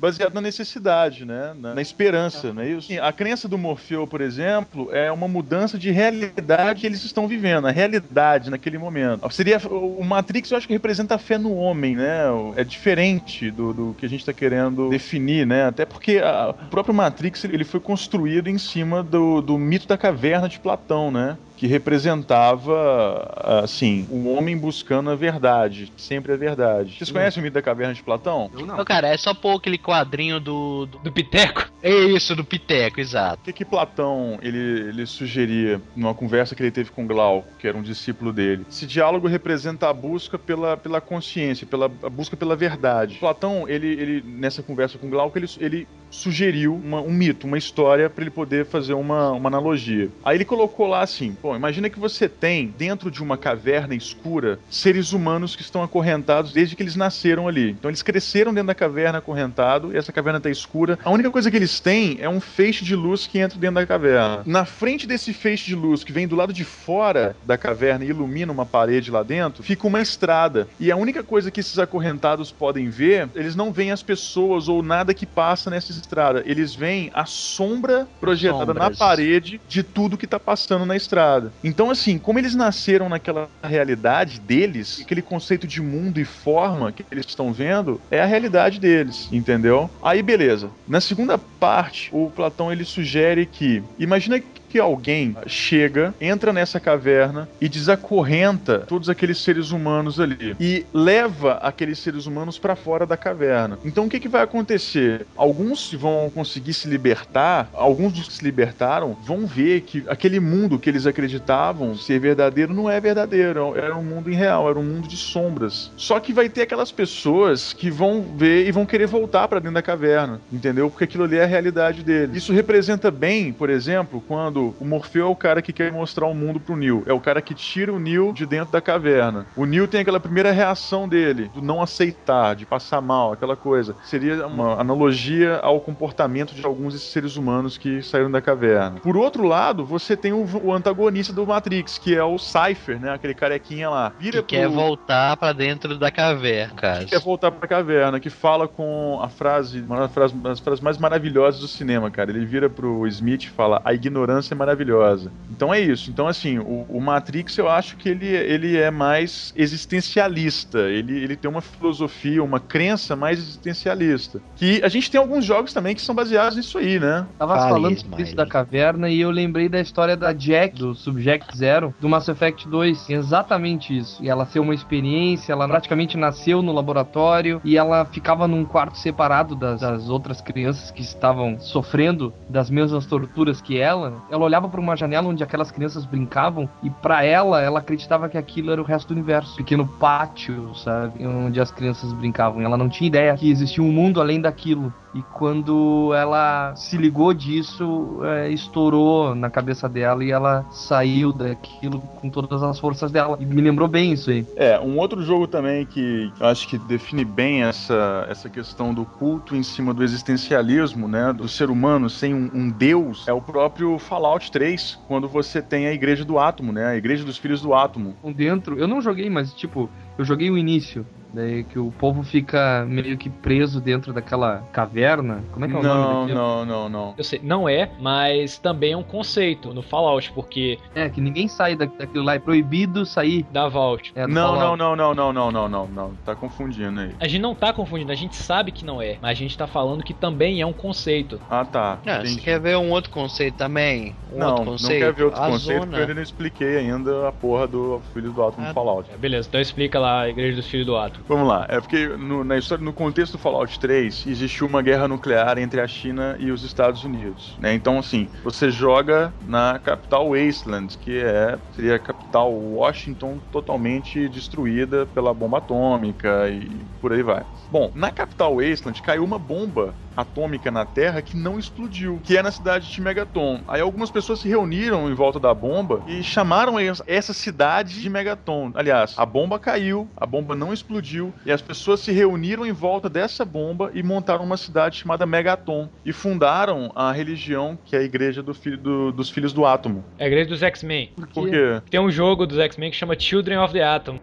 baseada na necessidade, né? Na, na esperança, não é isso? A crença do Morfeu, por exemplo, é uma mudança de realidade que eles estão vivendo, a realidade naquele momento. Seria o Matrix, eu acho que representa a fé no homem, né? É diferente do, do que a gente está querendo definir, né? Até porque o próprio Matrix ele foi construído em cima do, do mito da caverna de Platão, Platão, né? Que representava, assim, o um homem buscando a verdade, sempre a verdade. Vocês conhecem o mito da caverna de Platão? Eu não. cara, é só pôr aquele quadrinho do... Do, do Piteco? É isso, do Piteco, exato. O que, que Platão, ele, ele sugeria numa conversa que ele teve com Glauco, que era um discípulo dele? Esse diálogo representa a busca pela, pela consciência, pela, a busca pela verdade. Platão, ele, ele nessa conversa com Glauco, ele, ele sugeriu uma, um mito, uma história para ele poder fazer uma, uma analogia. Aí ele colocou lá assim, pô, imagina que você tem dentro de uma caverna escura seres humanos que estão acorrentados desde que eles nasceram ali. Então eles cresceram dentro da caverna acorrentado, e essa caverna está escura. A única coisa que eles têm é um feixe de luz que entra dentro da caverna. Na frente desse feixe de luz que vem do lado de fora da caverna e ilumina uma parede lá dentro, fica uma estrada. E a única coisa que esses acorrentados podem ver, eles não veem as pessoas ou nada que passa nessa estrada. Eles veem a sombra projetada Sombras. na parede de tudo que está passando na estrada. Então, assim, como eles nasceram naquela realidade deles, aquele conceito de mundo e forma que eles estão vendo, é a realidade deles, entendeu? Aí, beleza. Na segunda parte, o Platão ele sugere que, imagina que alguém chega, entra nessa caverna e desacorrenta todos aqueles seres humanos ali e leva aqueles seres humanos para fora da caverna. Então o que, que vai acontecer? Alguns vão conseguir se libertar, alguns dos que se libertaram vão ver que aquele mundo que eles acreditavam ser verdadeiro não é verdadeiro, era um mundo irreal, era um mundo de sombras. Só que vai ter aquelas pessoas que vão ver e vão querer voltar para dentro da caverna, entendeu? Porque aquilo ali é a realidade deles. Isso representa bem, por exemplo, quando o Morfeu é o cara que quer mostrar o mundo pro Neo. É o cara que tira o Neo de dentro da caverna. O Neo tem aquela primeira reação dele, do não aceitar, de passar mal, aquela coisa. Seria uma analogia ao comportamento de alguns desses seres humanos que saíram da caverna. Por outro lado, você tem o, o antagonista do Matrix, que é o Cypher, né? Aquele carequinha lá. Vira que pro... quer voltar para dentro da caverna, cara. Que quer voltar pra caverna, que fala com a frase, uma das frases mais maravilhosas do cinema, cara. Ele vira pro Smith e fala: A ignorância ser maravilhosa. Então é isso. Então, assim, o, o, Matrix eu acho que ele, ele é mais existencialista. Ele, ele tem uma filosofia, uma crença mais existencialista. Que a gente tem alguns jogos também que são baseados nisso aí, né? Tava Fale, falando sobre isso da caverna e eu lembrei da história da Jack, do Subject Zero, do Mass Effect 2. Exatamente isso. E ela ser uma experiência, ela praticamente nasceu no laboratório e ela ficava num quarto separado das, das outras crianças que estavam sofrendo das mesmas torturas que ela. Ela ela olhava para uma janela onde aquelas crianças brincavam e para ela, ela acreditava que aquilo era o resto do universo. Pequeno pátio, sabe? Onde as crianças brincavam. E ela não tinha ideia que existia um mundo além daquilo. E quando ela se ligou disso, é, estourou na cabeça dela e ela saiu daquilo com todas as forças dela. E me lembrou bem isso aí. É, um outro jogo também que eu acho que define bem essa, essa questão do culto em cima do existencialismo, né? Do ser humano sem um, um deus, é o próprio Fallout 3, quando você tem a Igreja do Átomo, né? A Igreja dos Filhos do Átomo. Dentro, eu não joguei, mas tipo, eu joguei o início. Daí que o povo fica meio que preso dentro daquela caverna. Como é que é o não, nome não Não, não, não. Eu sei, não é, mas também é um conceito no Fallout, porque. É, que ninguém sai da, daquilo lá, é proibido sair. Da Vault. É, não, não, não, não, não, não, não, não. Tá confundindo aí. A gente não tá confundindo, a gente sabe que não é, mas a gente tá falando que também é um conceito. Ah, tá. a você quer ver um outro conceito também? Um não, outro conceito? não quer ver outro a conceito zona. porque eu ainda não expliquei ainda a porra do Filho do Átomo ah, Fallout. Beleza, então explica lá a Igreja dos Filhos do Átomo. Vamos lá, é porque no, na história, no contexto do Fallout 3, existiu uma guerra nuclear entre a China e os Estados Unidos. Né? Então, assim, você joga na capital Wasteland, que é, seria a capital Washington totalmente destruída pela bomba atômica e por aí vai. Bom, na capital Wasteland caiu uma bomba atômica na Terra que não explodiu, que é na cidade de Megaton. Aí algumas pessoas se reuniram em volta da bomba e chamaram essa cidade de Megaton. Aliás, a bomba caiu, a bomba não explodiu e as pessoas se reuniram em volta dessa bomba e montaram uma cidade chamada Megaton e fundaram a religião que é a igreja do filho, do, dos filhos do átomo. É a igreja dos X-Men. Por quê? Tem um jogo dos X-Men que chama Children of the Atom.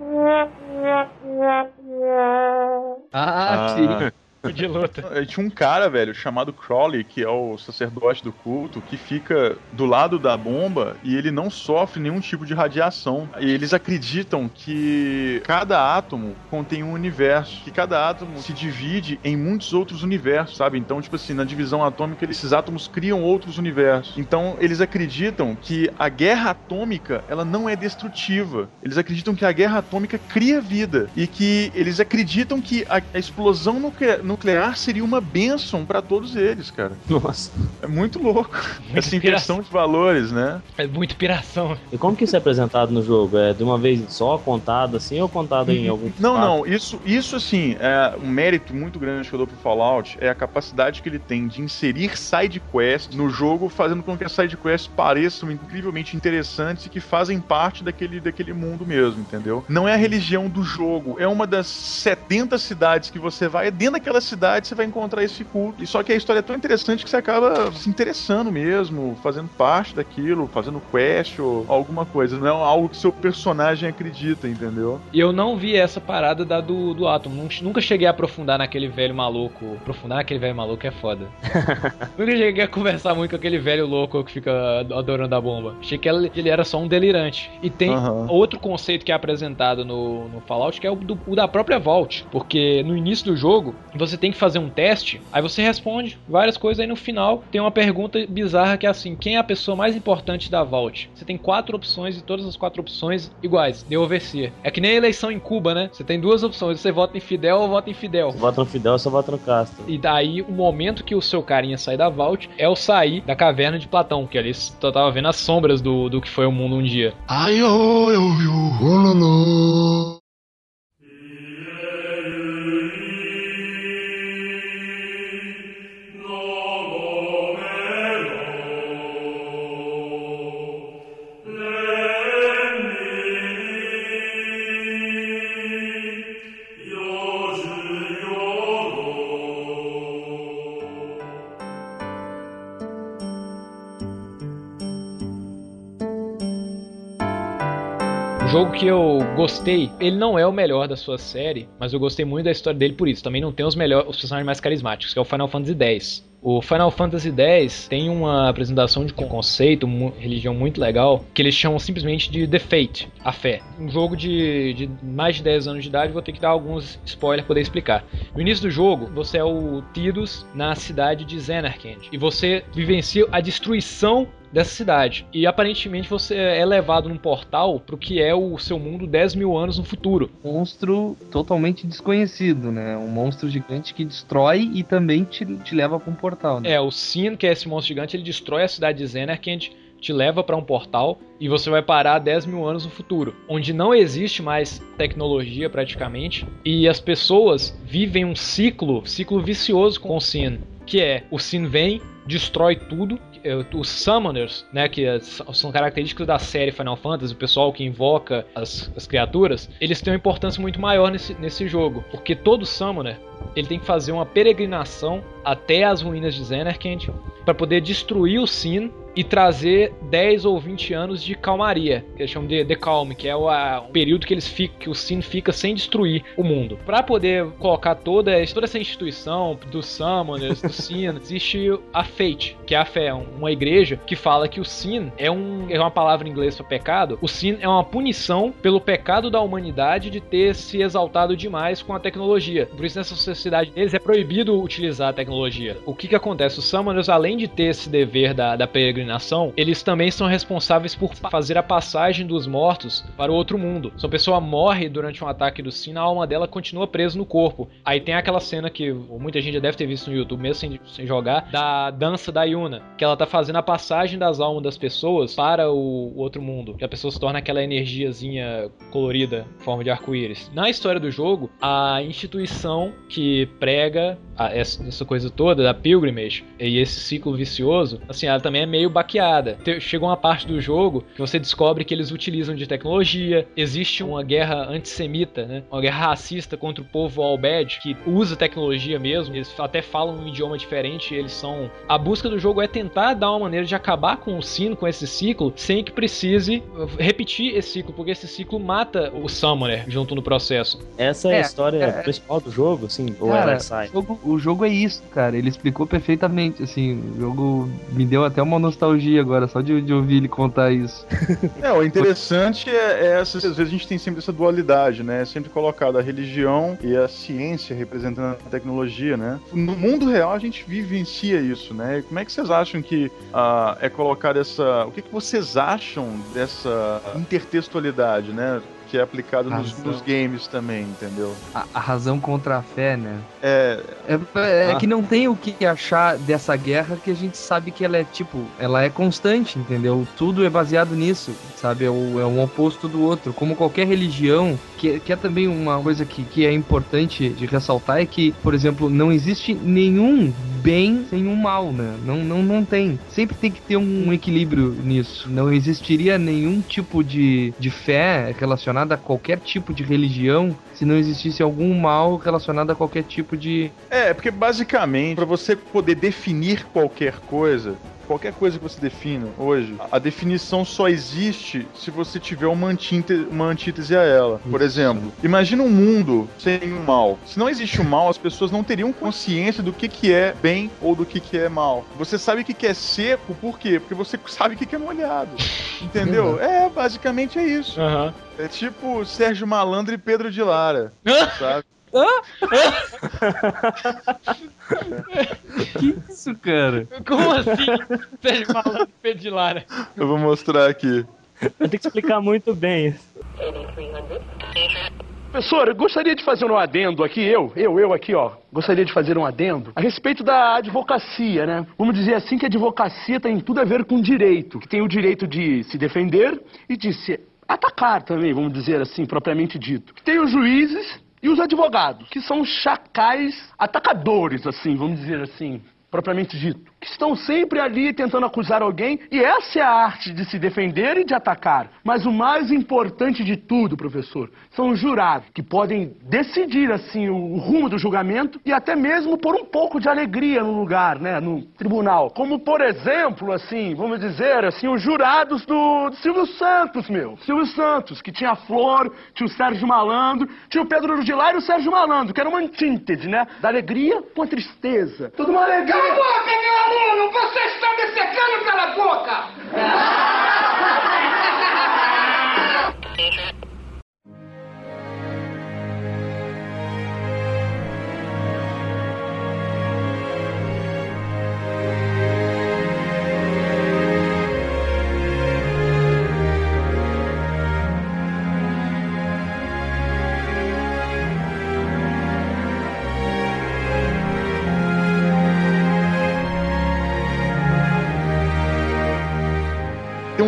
Ah, sim. De luta. Tinha um cara, velho, chamado Crowley, que é o sacerdote do culto, que fica do lado da bomba e ele não sofre nenhum tipo de radiação. E eles acreditam que cada átomo contém um universo, que cada átomo se divide em muitos outros universos, sabe? Então, tipo assim, na divisão atômica, esses átomos criam outros universos. Então, eles acreditam que a guerra atômica, ela não é destrutiva. Eles acreditam que a guerra atômica cria vida e que eles acreditam que a, a explosão nuclear nuclear seria uma bênção pra todos eles, cara. Nossa. É muito louco. Muita Essa inversão de valores, né? É muita piração. E como que isso é apresentado no jogo? É de uma vez só, contado assim, ou contado em algum Não, fato? não, isso, isso assim, é um mérito muito grande que eu dou pro Fallout é a capacidade que ele tem de inserir side quests no jogo, fazendo com que as side quests pareçam incrivelmente interessantes e que fazem parte daquele, daquele mundo mesmo, entendeu? Não é a religião do jogo, é uma das 70 cidades que você vai, dentro daquela cidade você vai encontrar esse culto. E só que a história é tão interessante que você acaba se interessando mesmo, fazendo parte daquilo, fazendo quest ou alguma coisa. Não é algo que seu personagem acredita, entendeu? E eu não vi essa parada da do, do Atom. Nun- Nunca cheguei a aprofundar naquele velho maluco. Aprofundar naquele velho maluco é foda. Nunca cheguei a conversar muito com aquele velho louco que fica adorando a bomba. Achei que ele era só um delirante. E tem Aham. outro conceito que é apresentado no, no Fallout, que é o, do- o da própria Vault. Porque no início do jogo, você tem que fazer um teste, aí você responde várias coisas, aí no final tem uma pergunta bizarra que é assim: quem é a pessoa mais importante da Vault? Você tem quatro opções e todas as quatro opções iguais, de overseer. É que nem a eleição em Cuba, né? Você tem duas opções, você vota em Fidel ou vota em Fidel. Você vota no Fidel ou você vota no Castro? E daí, o momento que o seu carinha sai da Vault é o sair da caverna de Platão, que ali só tava vendo as sombras do, do que foi o mundo um dia. Ai, oi, oi, ololô. Um jogo que eu gostei, ele não é o melhor da sua série, mas eu gostei muito da história dele por isso. Também não tem os melhores, os personagens mais carismáticos, que é o Final Fantasy X. O Final Fantasy X tem uma apresentação de conceito, religião muito legal, que eles chamam simplesmente de The Fate, a fé. Um jogo de, de mais de 10 anos de idade, vou ter que dar alguns spoilers para poder explicar. No início do jogo, você é o Tidus na cidade de Xenarkand, e você vivencia a destruição dessa cidade. E aparentemente você é levado num portal pro que é o seu mundo 10 mil anos no futuro. monstro totalmente desconhecido, né? Um monstro gigante que destrói e também te, te leva pra um portal, né? É, o Sin, que é esse monstro gigante, ele destrói a cidade de Xenarkand, te leva pra um portal e você vai parar 10 mil anos no futuro, onde não existe mais tecnologia praticamente e as pessoas vivem um ciclo, ciclo vicioso com o Sin, que é o Sin vem, destrói tudo. Os Summoners, né, que é- são características da série Final Fantasy, o pessoal que invoca as, as criaturas, eles têm uma importância muito maior nesse, nesse jogo, porque todo Summoner ele tem que fazer uma peregrinação até as ruínas de Xenarkand para poder destruir o Sin e trazer 10 ou 20 anos de calmaria, que eles chamam de The Calm, que é o, a- o período que eles ficam, que o Sin fica sem destruir o mundo. Para poder colocar toda, toda essa instituição dos Summoners, do Sin, existe a Fate, que é a fé, uma igreja que fala que o Sin é um é uma palavra em inglês para pecado. O Sin é uma punição pelo pecado da humanidade de ter se exaltado demais com a tecnologia. Por isso nessa sociedade deles é proibido utilizar a tecnologia. O que que acontece? Os Summoners, além de ter esse dever da, da peregrinação, eles também são responsáveis por fazer a passagem dos mortos para o outro mundo. Se uma pessoa morre durante um ataque do Sin, a alma dela continua presa no corpo. Aí tem aquela cena que muita gente já deve ter visto no YouTube, mesmo sem, sem jogar, da dança da Yuna, que ela tá fazendo a passagem das almas das pessoas para o, o outro mundo. Que a pessoa se torna aquela energiazinha colorida, em forma de arco-íris. Na história do jogo, a instituição que prega a- essa, essa coisa toda da pilgrimage e esse ciclo vicioso, assim, ela também é meio baqueada. Te- Chega uma parte do jogo que você descobre que eles utilizam de tecnologia, existe uma guerra antissemita, né? Uma guerra racista contra o povo Albed, que usa tecnologia mesmo, eles até falam um idioma diferente, eles são... A busca do jogo é tentar dar uma maneira de acabar com o sino, com esse ciclo, sem que precise repetir esse ciclo, porque esse ciclo mata o Summoner junto no processo. Essa é, a É, história é. principal do jogo, assim, ou Cara, ela sai? o jogo, o jogo é isso, cara. Ele explicou perfeitamente, assim. O jogo me deu até uma nostalgia agora, só de, de ouvir ele contar isso. É, o interessante é, é essa, às vezes a gente tem sempre essa dualidade, né? É sempre colocado a religião e a ciência representando a tecnologia, né? No mundo real a gente vivencia isso, né? Como é que vocês acham que ah, é colocado essa... O que, que vocês acham dessa intertextualidade, né? Que é aplicada nos, nos games também, entendeu? A, a razão contra a fé, né? É, É, é Ah. que não tem o que achar dessa guerra que a gente sabe que ela é tipo, ela é constante, entendeu? Tudo é baseado nisso, sabe? É, o, é um oposto do outro. Como qualquer religião, que, que é também uma coisa que, que é importante de ressaltar, é que, por exemplo, não existe nenhum bem sem um mal, né? Não, não, não tem. Sempre tem que ter um equilíbrio nisso. Não existiria nenhum tipo de, de fé relacionada a qualquer tipo de religião se não existisse algum mal relacionado a qualquer tipo de, É, porque basicamente, para você poder definir qualquer coisa, qualquer coisa que você defina hoje, a definição só existe se você tiver uma, antinte- uma antítese a ela. Por exemplo, imagina um mundo sem o mal. Se não existe o mal, as pessoas não teriam consciência do que, que é bem ou do que, que é mal. Você sabe o que, que é seco, por quê? Porque você sabe o que, que é molhado. Entendeu? É, basicamente é isso. Aham. É tipo Sérgio Malandro e Pedro de Lara. sabe? Que isso, cara? Como assim? Sérgio Malandro Pedro de Lara. Eu vou mostrar aqui. Eu tenho que explicar muito bem isso. Professor, eu gostaria de fazer um adendo aqui, eu, eu, eu aqui, ó. Gostaria de fazer um adendo a respeito da advocacia, né? Vamos dizer assim que a advocacia tem tudo a ver com direito. Que tem o direito de se defender e de se atacar também, vamos dizer assim, propriamente dito. Tem os juízes e os advogados, que são chacais atacadores, assim, vamos dizer assim, propriamente dito. Que estão sempre ali tentando acusar alguém, e essa é a arte de se defender e de atacar. Mas o mais importante de tudo, professor, são os jurados, que podem decidir, assim, o, rumo do julgamento e até mesmo pôr um pouco de alegria no lugar, né, no tribunal. Como, por exemplo, assim, vamos dizer, assim, os jurados do, do Silvio Santos, meu. Silvio Santos, que tinha a Flor, tinha o Sérgio Malandro, tinha o Pedro Rudilar e o Sérgio Malandro, que era uma antítese, né, da alegria com a tristeza. Tudo uma alegria. Cala a boca, meu aluno! Você está me pela boca!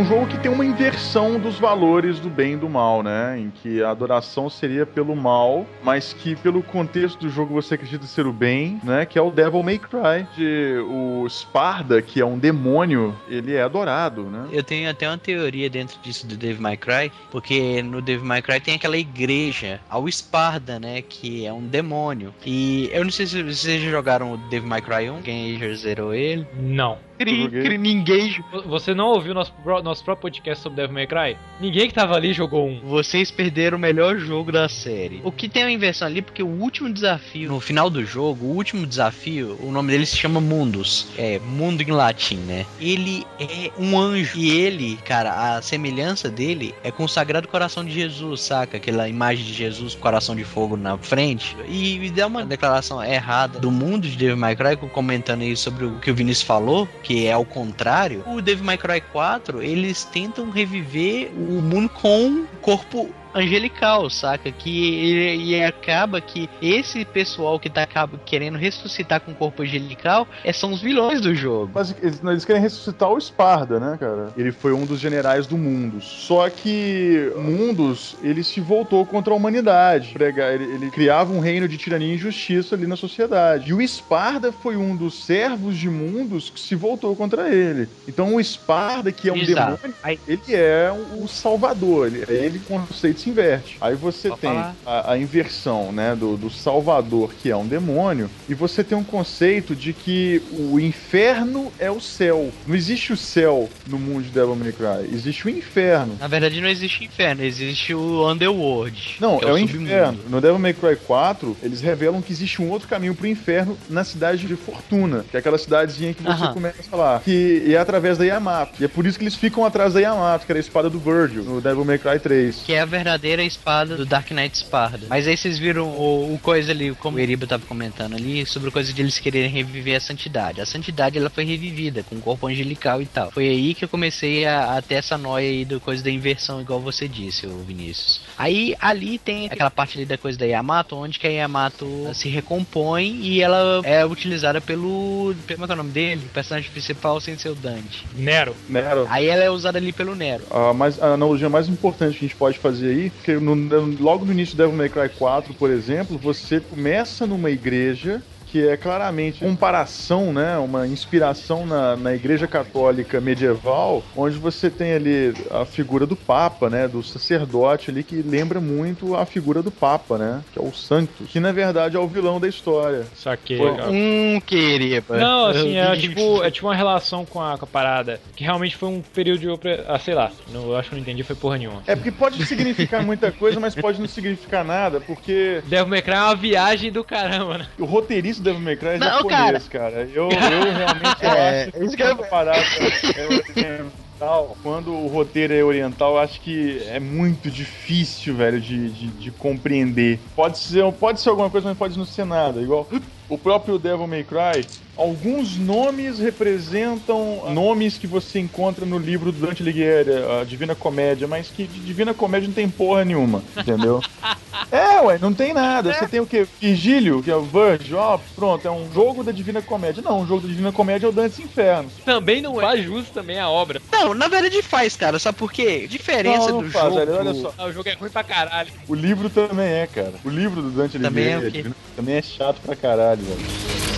um jogo que tem uma inversão dos valores do bem e do mal, né? Em que a adoração seria pelo mal, mas que pelo contexto do jogo você acredita ser o bem, né? Que é o Devil May Cry. De, o Sparda, que é um demônio, ele é adorado, né? Eu tenho até uma teoria dentro disso do Devil May Cry, porque no Devil May Cry tem aquela igreja, ao Sparda, né, que é um demônio. E eu não sei se vocês já jogaram o Devil May Cry 1, quem aí já zerou ele. Não. Cri, cri, ninguém. Você não ouviu nosso, nosso próprio podcast sobre Devil May Cry? Ninguém que tava ali jogou um. Vocês perderam o melhor jogo da série. O que tem uma inversão ali, porque o último desafio, no final do jogo, o último desafio, o nome dele se chama Mundus. É, mundo em latim, né? Ele é um anjo. E ele, cara, a semelhança dele é com o Sagrado Coração de Jesus, saca? Aquela imagem de Jesus, coração de fogo na frente. E me dá uma declaração errada do mundo de Devil May Cry, comentando aí sobre o que o Vinícius falou, que é ao contrário. O Devil May Cry 4, eles tentam reviver o mundo com corpo angelical, saca? Que e, e acaba que esse pessoal que tá acaba querendo ressuscitar com o corpo angelical é, são os vilões do jogo. Mas eles, eles querem ressuscitar o Esparda, né, cara? Ele foi um dos generais do Mundus. Só que Mundus, ele se voltou contra a humanidade. Ele, ele criava um reino de tirania e injustiça ali na sociedade. E o Esparda foi um dos servos de Mundus que se voltou contra ele. Então o Esparda, que é um Exato. demônio, ele é o salvador. Ele, ele o conceito se inverte. Aí você Pode tem a, a inversão, né, do, do salvador, que é um demônio, e você tem um conceito de que o inferno é o céu. Não existe o céu no mundo de Devil May Cry, existe o inferno. Na verdade não existe inferno, existe o Underworld. Não, que é o submundo. inferno. No Devil May Cry 4, eles revelam que existe um outro caminho pro inferno na cidade de Fortuna, que é aquela cidadezinha que você Aham. começa lá, que é através da Yamato. E é por isso que eles ficam atrás da Yamato, que era a espada do Virgil, no Devil May Cry 3. Que é a verdadeira espada do Dark Knight Sparda. Mas aí vocês viram o, o coisa ali, como o Eriba tava comentando ali, sobre a coisa de eles quererem reviver a santidade. A santidade ela foi revivida com o corpo angelical e tal. Foi aí que eu comecei a, a ter essa noia aí do coisa da inversão, igual você disse, o Vinícius. Aí ali tem aquela parte ali da coisa da Yamato, onde que a Yamato se recompõe e ela é utilizada pelo. Como é que é o nome dele? O personagem principal sem ser o Dante. Nero. Nero. Aí ela é usada ali pelo Nero. A, mais, a analogia mais importante que a gente pode fazer aí, porque no- no- logo no início do Devil May Cry 4, por exemplo, você começa numa igreja que é claramente comparação, né, uma inspiração na, na igreja católica medieval, onde você tem ali a figura do Papa, né, do sacerdote ali, que lembra muito a figura do Papa, né, que é o Santo, que na verdade é o vilão da história. Saquei. Foi- cara. Um querido. Não, assim, é tipo, é tipo uma relação com a, com a parada. Que realmente foi um período de. opre- Ah, sei lá. Não, eu acho que não entendi, foi porra nenhuma. É porque pode significar muita coisa, mas pode não significar nada, porque Devil May Cry é uma viagem do caramba, né? O roteirista do Devil May Cry é Não, japonês, cara. Eu, eu realmente É, acho isso que essa parada é oriental. Quando o roteiro é oriental, eu acho que é muito difícil, velho, de, de, de compreender. Pode ser, pode ser alguma coisa, mas pode não ser nada. Igual o próprio Devil May Cry, alguns nomes representam nomes que você encontra no livro do Dante Alighieri, a Divina Comédia, mas que de Divina Comédia não tem porra nenhuma, entendeu? É, ué, não tem nada. Você tem o quê? Virgílio, que é o Virgil, ó, pronto, é um jogo da Divina Comédia. Não, o jogo da Divina Comédia é o Dantes Inferno. Também não faz jus também a obra. Não, na verdade faz, cara. Sabe por quê? Diferença Não, não do faz, jogo. velho, olha só. Ah, o jogo é ruim pra caralho. O livro também é, cara. O livro do Dante Também é o Alighieri quê? também é chato pra caralho, velho.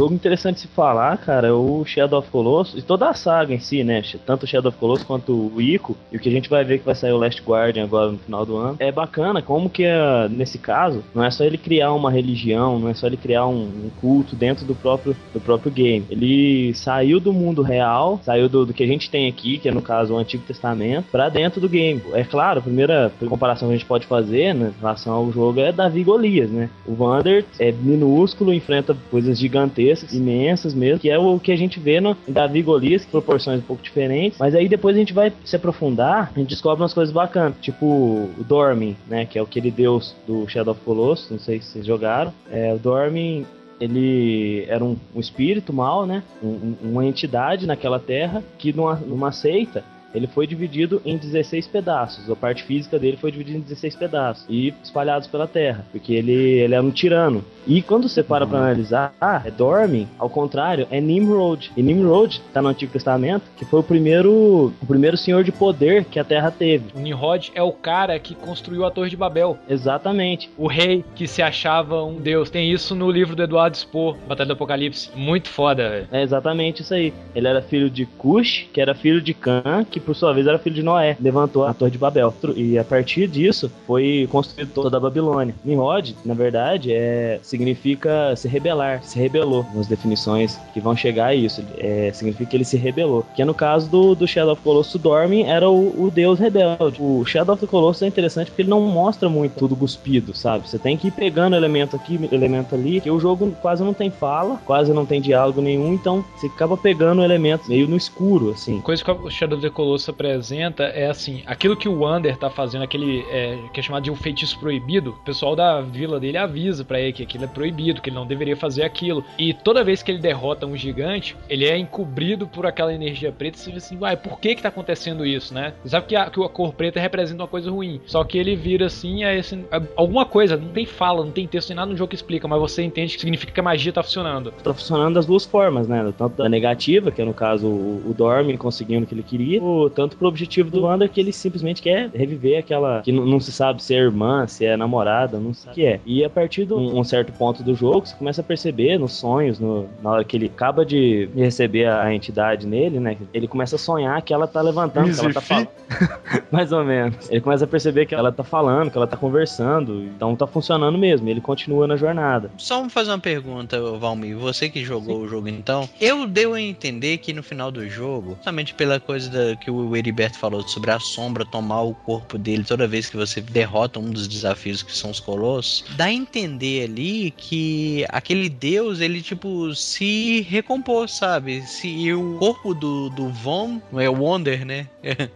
Jogo interessante se falar, cara, é o Shadow of Colossus e toda a saga em si, né? Tanto o Shadow of Colossus quanto o Ico, e o que a gente vai ver que vai sair o Last Guardian agora no final do ano. É bacana como que, é, nesse caso, não é só ele criar uma religião, não é só ele criar um, um culto dentro do próprio, do próprio game. Ele saiu do mundo real, saiu do, do que a gente tem aqui, que é no caso o Antigo Testamento, pra dentro do game. É claro, a primeira comparação que a gente pode fazer né, em relação ao jogo é Davi Golias, né? O Wander é minúsculo, enfrenta coisas gigantescas, imensas mesmo, que é o que a gente vê no Davi Golias, proporções um pouco diferentes, mas aí depois a gente vai se aprofundar, a gente descobre umas coisas bacanas, tipo o Dormin, né, que é aquele deus do Shadow of Colossus, não sei se vocês jogaram, é, o Dormin ele era um, um espírito mal, né? Um- um- uma entidade naquela terra que numa, numa seita ele foi dividido em 16 pedaços. A parte física dele foi dividida em 16 pedaços e espalhados pela terra, porque ele, ele era um tirano. E quando você para pra analisar, ah, é Dormin, ao contrário, é Nimrod. E Nimrod tá no Antigo Testamento, que foi o primeiro, o primeiro senhor de poder que a terra teve. O Nimrod é o cara que construiu a Torre de Babel. Exatamente. O rei que se achava um deus. Tem isso no livro do Eduardo Spohr, Batalha do Apocalipse. Muito foda, velho. É exatamente isso aí. Ele era filho de Cush, que era filho de Cã, que que por sua vez era filho de Noé, levantou a Torre de Babel. E a partir disso foi construído toda a Babilônia. Nimrod, na verdade, é, significa se rebelar, se rebelou. Nas definições que vão chegar a isso, é, significa que ele se rebelou. Que é no caso do, do Shadow of Colossus, Dorme era o, o deus rebelde. O Shadow of the Colossus é interessante porque ele não mostra muito tudo cuspido, sabe? Você tem que ir pegando elemento aqui, elemento ali, que o jogo quase não tem fala, quase não tem diálogo nenhum, então você acaba pegando elementos meio no escuro, assim. Coisa que o Shadow of the Colossus apresenta é assim, aquilo que o Wander tá fazendo, aquele é, que é chamado de um feitiço proibido, o pessoal da vila dele avisa para ele que aquilo é proibido, que ele não deveria fazer aquilo. E toda vez que ele derrota um gigante, ele é encobrido por aquela energia preta e você vê assim, uai, por que que tá acontecendo isso, né? Você sabe que a, que a cor preta representa uma coisa ruim, só que ele vira assim, é esse, é alguma coisa, não tem fala, não tem texto, nem nada no jogo que explica, mas você entende que significa que a magia tá funcionando. Tá funcionando das duas formas, né? Tanto da negativa, que é no caso o, o Dorme conseguindo o que ele queria, tanto pro objetivo do Wander que ele simplesmente quer reviver aquela que não se sabe se é irmã, se é namorada, não sei o que é. E a partir de um, um certo ponto do jogo, você começa a perceber nos sonhos, no, na hora que ele acaba de receber a, a, entidade nele, né? Ele começa a sonhar que ela tá levantando, que ela tá falando. Mais ou menos. Ele começa a perceber que ela tá falando, que ela tá conversando. Então tá funcionando mesmo. Ele continua na jornada. Só fazer uma pergunta, Valmir. Você que jogou Sim. o jogo então, eu deu a entender que no final do jogo, somente pela coisa da, que o Heriberto falou sobre a sombra tomar o corpo dele toda vez que você derrota um dos desafios que são os colossos, dá a entender ali que aquele deus, ele tipo se recompôs, sabe? Se o corpo do, do Von, é o Wonder, né?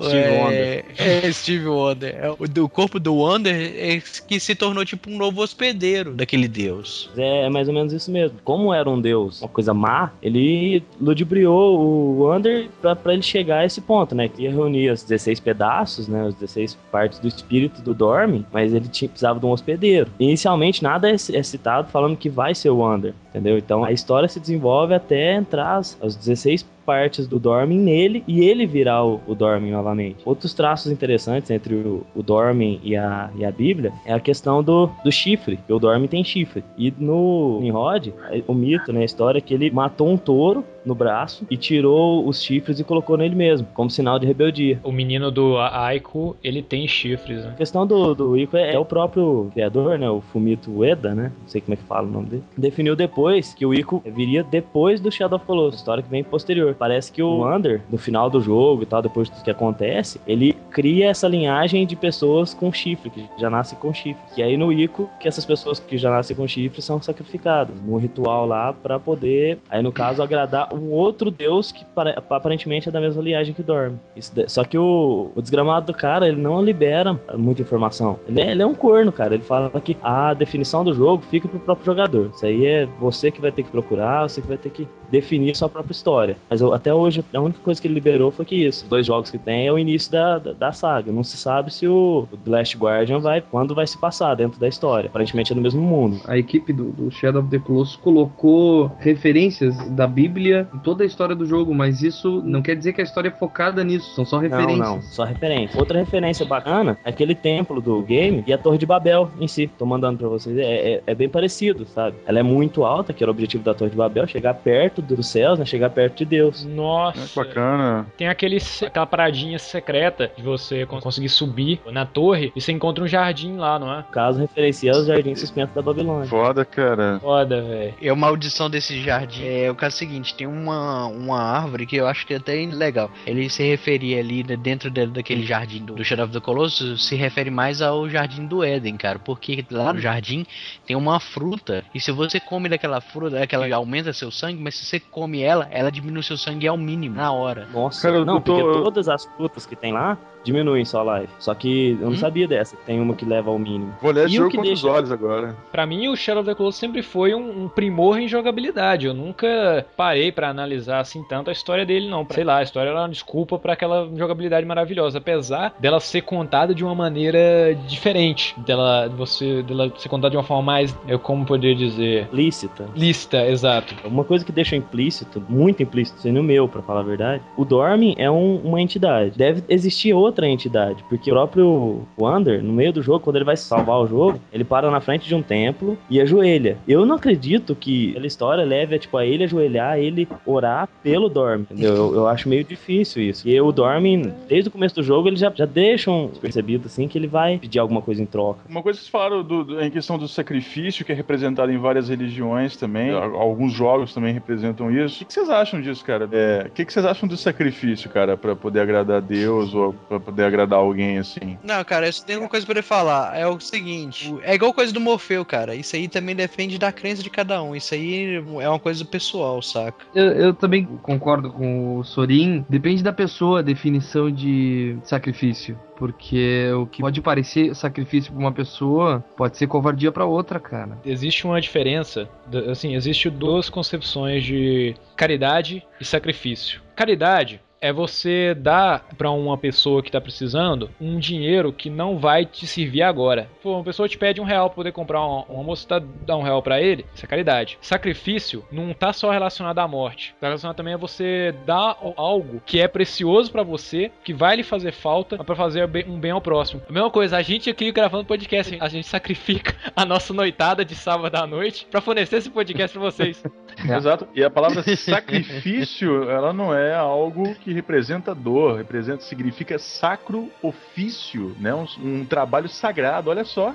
Steve é, Wonder. É, Steve Wonder. É, o, o corpo do Wonder é que se tornou tipo um novo hospedeiro daquele deus. É, é mais ou menos isso mesmo. Como era um deus, uma coisa má, ele ludibriou o Wonder pra, pra ele chegar a esse ponto, né? Que ia reunir os 16 pedaços, né? Os 16 partes do espírito do Dorme, mas ele tinha, precisava de um hospedeiro. Inicialmente, nada é, é citado falando que vai ser o Wonder, entendeu? Então a história se desenvolve até entrar as, as 16 partes do Dormin nele e ele virar o, o Dormin novamente. Outros traços interessantes entre o, o Dormin e a, e a Bíblia é a questão do, do chifre, que o Dormin tem chifre. E no Nimrod, o mito, né, a história é que ele matou um touro no braço e tirou os chifres e colocou nele mesmo, como sinal de rebeldia. O menino do Aiko, ele tem chifres, né? A questão do, do Ico é, é, o próprio criador, né? O Fumito Ueda, né? Não sei como é que fala o nome dele. Definiu depois que o Ico viria depois do Shadow of Colossus, história que vem posterior. Parece que o Wander, no final do jogo e tal, depois do que acontece, ele cria essa linhagem de pessoas com chifre, que já nascem com chifre. E aí no Ico, que essas pessoas que já nascem com chifre são sacrificadas num ritual lá para poder, aí no caso, agradar um outro deus que aparentemente é da mesma linhagem que dorme. Isso, só que o, o, desgramado do cara, ele não libera muita informação. Ele é, ele é, um corno, cara. Ele fala que a definição do jogo fica pro próprio jogador. Isso aí é você que vai ter que procurar, você que vai ter que definir sua própria história. Mas até hoje, a única coisa que ele liberou foi que isso. Os dois jogos que tem é o início da, da, da saga. Não se sabe se o, o The Last Guardian vai, quando vai se passar dentro da história. Aparentemente é no mesmo mundo. A equipe do, do Shadow of the Colossus colocou referências da Bíblia em toda a história do jogo, mas isso não quer dizer que a história é focada nisso, são só referências. Não, não, só referência. Outra referência bacana é aquele templo do game e a Torre de Babel em si. Tô mandando pra vocês. É, é, é bem parecido, sabe? Ela é muito alta, que era o objetivo da Torre de Babel, chegar perto dos céus, né? Chegar perto de Deus. Nossa. É bacana. Tem aquele, aquela paradinha secreta de você conseguir subir na torre e você encontra um jardim lá, não é? No caso, referencia os jardins suspensos da Babilônia. Foda, cara. Foda, velho. É uma maldição desse jardim. É o caso seguinte: tem uma, uma árvore que eu acho que é até legal. Ele se referia ali né, dentro de, daquele jardim do, do Shadow of the Colossus, se refere mais ao jardim do Éden, cara. Porque lá no jardim tem uma fruta. E se você come daquela fruta, aquela aumenta seu sangue, mas se você come ela, ela diminui seu sangue ao mínimo, na hora. Nossa, cara, não, tô... porque todas as frutas que tem lá diminuem só a life. Só que eu não hum? sabia dessa, que tem uma que leva ao mínimo. Vou ler esse jogo com deixa... os olhos agora. Pra mim, o Shadow of the Colossus sempre foi um, um primor em jogabilidade. Eu nunca parei para analisar assim tanto a história dele, não. Sei lá, a história era uma desculpa para aquela jogabilidade maravilhosa, apesar dela ser contada de uma maneira diferente. Dela, você, dela ser contada de uma forma mais, eu como poderia dizer... Lícita. Lícita, exato. Uma coisa que deixa implícito, muito implícito, raciocínio meu, pra falar a verdade. O Dormin é um- uma entidade. Deve existir outra entidade, porque o próprio Wander, no meio do jogo, quando ele vai salvar o jogo, ele para na frente de um templo e ajoelha. Eu não acredito que aquela história leve a, tipo, a ele ajoelhar, ele orar pelo Dormin, entendeu? Eu, eu acho meio difícil isso. E o Dormin, desde o começo do jogo, eles já, já deixam percebido, assim, que ele vai pedir alguma coisa em troca. Uma coisa que vocês falaram do- do- em questão do sacrifício, que é representado em várias religiões também, a- alguns jogos também representam isso. O que vocês acham disso, cara? É, o que vocês acham do sacrifício, cara, pra poder agradar a Deus ou pra poder agradar alguém assim? Não, cara, eu tenho uma coisa pra ele falar. É o seguinte: é igual coisa do Morfeu, cara. Isso aí também depende da crença de cada um. Isso aí é uma coisa pessoal, saca? Eu, eu também concordo com o Sorin. Depende da pessoa a definição de sacrifício. Porque o que pode parecer sacrifício pra uma pessoa pode ser covardia pra outra, cara. Existe uma diferença, assim, existe duas concepções de caridade e sacrifício. Caridade é você dar pra uma pessoa que tá precisando um dinheiro que não vai te servir agora. Pô, uma pessoa te pede um real pra poder comprar um, um almoço, tá, dá um real pra ele, isso é caridade. Sacrifício não tá só relacionado à morte, tá relacionado também a você dar algo que é precioso pra você, que vai lhe fazer falta, pra fazer um bem ao próximo. A mesma coisa, a gente aqui gravando podcast, a gente sacrifica a nossa noitada de sábado à noite pra fornecer esse podcast pra vocês. Exato. E a palavra sacrifício, ela não é algo que representa dor, representa, significa sacro ofício, né? Um, um trabalho sagrado, olha só.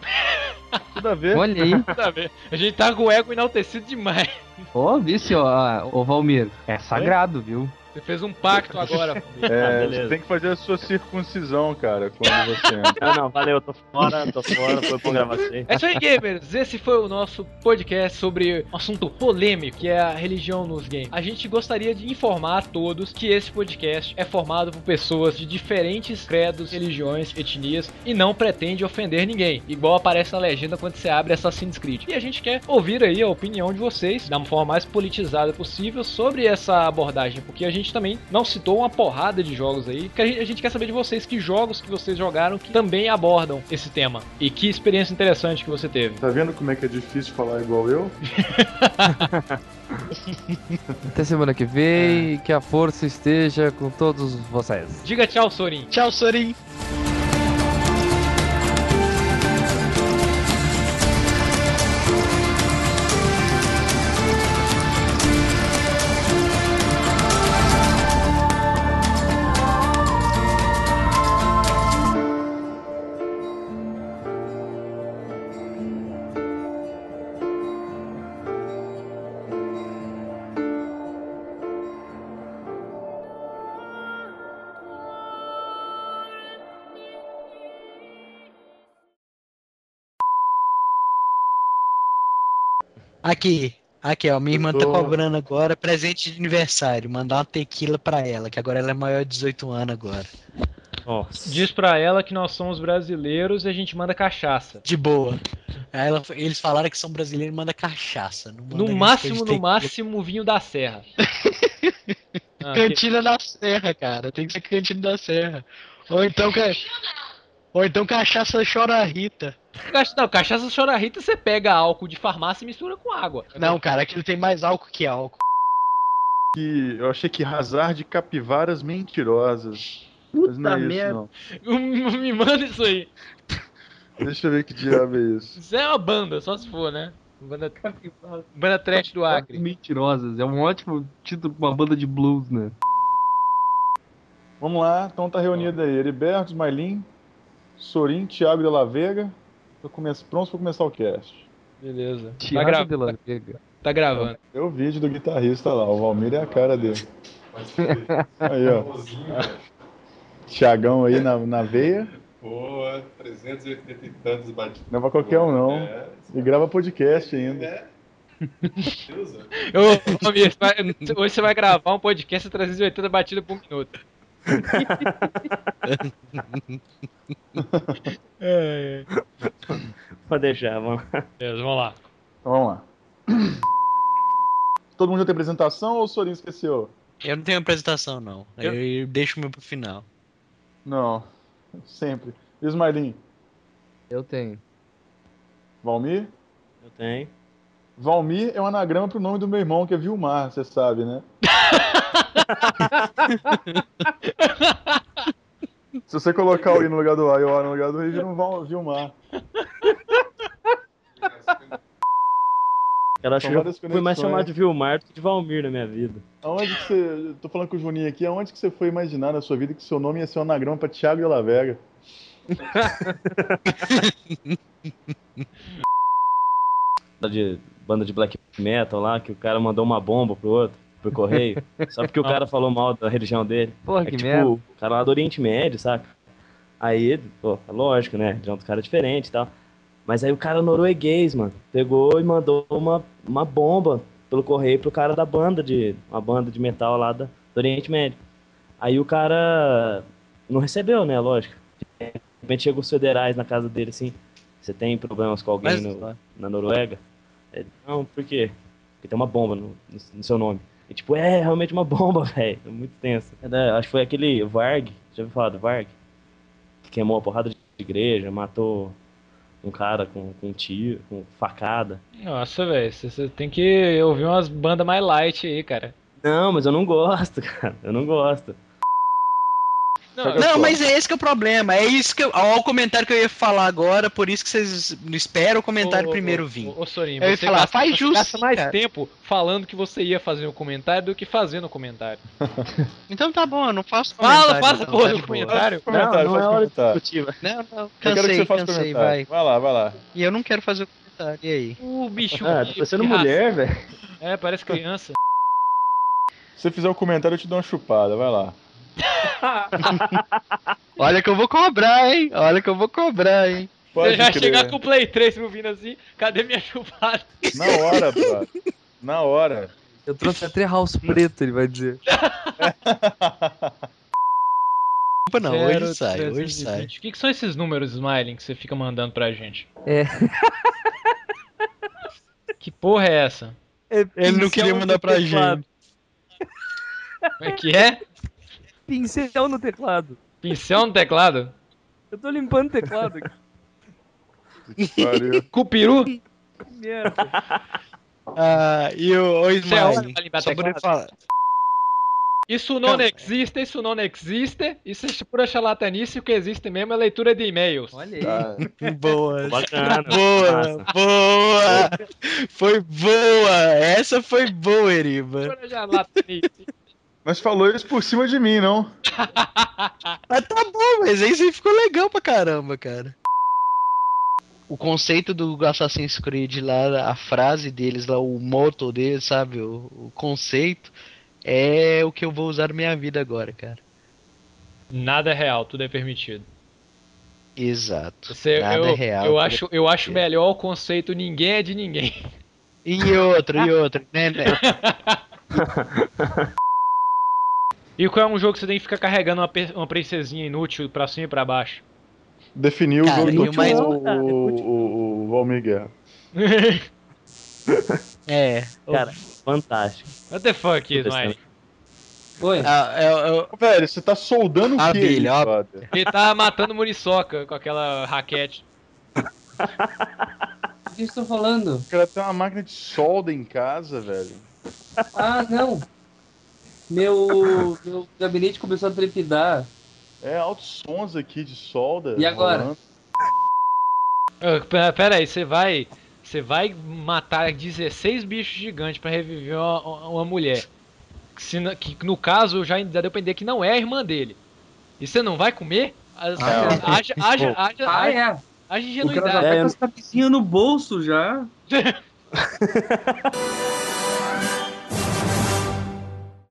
Tudo a ver. Olha aí. Tá vendo? A gente tá com o ego enaltecido demais. Ó, vice, ó, ah, ô Valmir. É sagrado, viu? Você fez um pacto agora. É, Ah, você tem que fazer a sua circuncisão, cara, quando você entra. Não, não, valeu, tô fora, tô fora, foi bom gravar vocês. É isso aí, gamers. Esse foi o nosso podcast sobre um assunto polêmico, que é a religião nos games. A gente gostaria de informar a todos que esse podcast é formado por pessoas de diferentes credos, religiões, etnias e não pretende ofender ninguém, igual aparece na legenda quando você abre Assassin's Creed. E a gente quer ouvir aí a opinião de vocês da forma mais politizada possível sobre essa abordagem, porque a gente também não citou uma porrada de jogos aí, que a gente, a gente quer saber de vocês que jogos que vocês jogaram que também abordam esse tema e que experiência interessante que você teve. Tá vendo como é que é difícil falar igual eu? Até semana que vem, que a força esteja com todos vocês. Diga tchau, Sorin. Tchau, Sorin. Aqui, aqui, ó. Minha irmã tá cobrando agora presente de aniversário. Mandar uma tequila pra ela, que agora ela é maior de 18 anos agora. Nossa. Diz pra ela que nós somos brasileiros e a gente manda cachaça. De boa. Ela- eles falaram que são brasileiros e manda cachaça. Não manda No máximo, no tequila. máximo, vinho da serra. Ah, que- Cantina da Serra, cara. Tem que ser Cantina da Serra. Ou então, ca... Ou então cachaça chora Rita. Cacha- Não, cachaça chora Rita, você pega álcool de farmácia e mistura com água. Não, cara, aquilo tem mais álcool que álcool. Que eu achei que razar de capivaras mentirosas. Mas não é Puta isso, merda. não. Me manda isso aí. Deixa eu ver que diabo é isso. Isso é uma banda, só se for, né? Banda, banda trash do Acre. Mentirosas. É um ótimo título pra uma banda de blues, né? Vamos lá, então tá reunido aí. Heriberto, Smailin, Sorin, Thiago de la Vega. Tô come... Prontos pra começar o cast. Beleza. Tá, Thiago gra- de la Vega. tá gravando. É o vídeo do guitarrista lá, o Valmir é a cara dele. Aí, ó. Tiagão aí na, na veia. Pô, 380 e tantos batidos. Não é pra qualquer um, não. É, E grava podcast ainda. é. Ô, Almir, você vai- hoje você vai gravar um podcast 380 batidas por minuto. É, Pode deixar, vamos. Beleza, vamos lá. Então vamos lá. Todo mundo já tem apresentação ou o Sorin esqueceu? Eu não tenho apresentação, não. Eu, eu deixo o meu pro final. Não, sempre. E o Smailin? Eu tenho. Valmir? Eu tenho. Valmir é um anagrama pro nome do meu irmão, que é Vilmar, você sabe, né? Se você colocar o I no lugar do A e o A no lugar do I, vira um Vilmar. Cara, acho São que fui mais chamado de Vilmar do que de Valmir na minha vida. Aonde que você. Tô falando com o Juninho aqui, aonde que você foi imaginar na sua vida que seu nome ia ser um anagrama pra Thiago de La Vega? de banda de black metal lá, que o cara mandou uma bomba pro outro, pro correio, só porque o cara falou mal da religião dele. Porra, é que tipo, merda. o cara lá do Oriente Médio, saca? Aí, pô, é lógico, né? De um cara diferente e tal. Mas aí o cara norueguês, mano, pegou e mandou uma, uma bomba pelo correio pro cara da banda de. Uma banda de metal lá da, do Oriente Médio. Aí o cara não recebeu, né? Lógico. De repente chegam os federais na casa dele assim. Você tem problemas com alguém Mas- no- na Noruega? Ele, não, por quê? Porque tem uma bomba no- no seu nome. E tipo, é realmente uma bomba, velho. É muito tenso. É, né, acho que foi aquele Varg, já ouviu falar do Varg? Que queimou uma porrada de igreja, matou um cara com, com tiro, com facada. Nossa, velho, você tem que ouvir umas bandas mais light aí, cara. Não, mas eu não gosto, cara. Eu não gosto. Não, mas é esse que é o problema. É isso que eu, ó, o comentário que eu ia falar agora, por isso que vocês não esperam o comentário Ô, primeiro vir. Ô, ô Sorinho, Eu ia você falar, gasta, faz você justo, gasta mais cara. tempo falando que você ia fazer o comentário do que fazendo o comentário. Então tá bom, eu não faço Fala, comentário. faça então, porra tá de comentário. Comentário, não é faz hora comentário. vai. Não, não, Eu quero que cansei, você faça cansei, comentário. vai. Vai lá, vai lá. E eu não quero fazer o comentário, e aí? O bicho. Ah, tá parecendo mulher, velho. É, parece criança. Se você fizer o comentário, eu te dou uma chupada, vai lá. Olha que eu vou cobrar, hein? Olha que eu vou cobrar, hein? Pode você já crer. chegar com o Play 3 me ouvindo assim, cadê minha chupada? Na hora, brother. Na hora. Eu trouxe até house preto, ele vai dizer. Opa, não, Zero, hoje sai, hoje 320. sai. O que, que são esses números, Smiling, que você fica mandando pra gente? É. Que porra é essa? Ele não queria mandar pra gente. Como é que é? Pincel no teclado. Pincel no teclado? Eu tô limpando o teclado aqui. Cupiru? Merda. Ah, e o, o Você é falar. Isso não existe, isso não existe. Isso é pura charlatanice. O que existe mesmo é leitura de e-mails. Olha aí. Ah, Boa, Bacana. boa, boa. Foi boa. Essa foi boa, Eriba. Pura charlatanice. Mas falou isso por cima de mim, não? Mas tá bom, mas aí você ficou legal pra caramba, cara. O conceito do Assassin's Creed lá, a frase deles lá, o motto deles, sabe? O, o conceito é o que eu vou usar na minha vida agora, cara. Nada é real, tudo é permitido. Exato. Você, Nada eu, é real. eu é acho, eu acho melhor o conceito ninguém é de ninguém. E outro, e outro, né, né? E qual é um jogo que você tem que ficar carregando uma, uma princesinha inútil pra cima e pra baixo? Definiu Cara, o jogo o mais- o, o, o, o Valmir Guerra. É. Cara, fantástico. What the fuck, Smiley? Oi. Ah, é, é, Velho, você tá soldando o A quê? Ele tá matando muriçoca com aquela raquete. O que vocês estão falando? O cara tem uma máquina de solda em casa, velho. Ah, não. Meu, meu gabinete começou a trepidar. É altos sons aqui de solda. E agora? rolando. Pe- Pera aí, você vai. Você vai matar 16 bichos gigantes pra reviver uma, uma mulher. Que, se que no caso já, já deu pra entender que não é a irmã dele. E você não vai comer? Ah, Haja, haja, haja, Ah, é. haja O cara já ingenuidade. tá É, com as camisinhas no bolso já.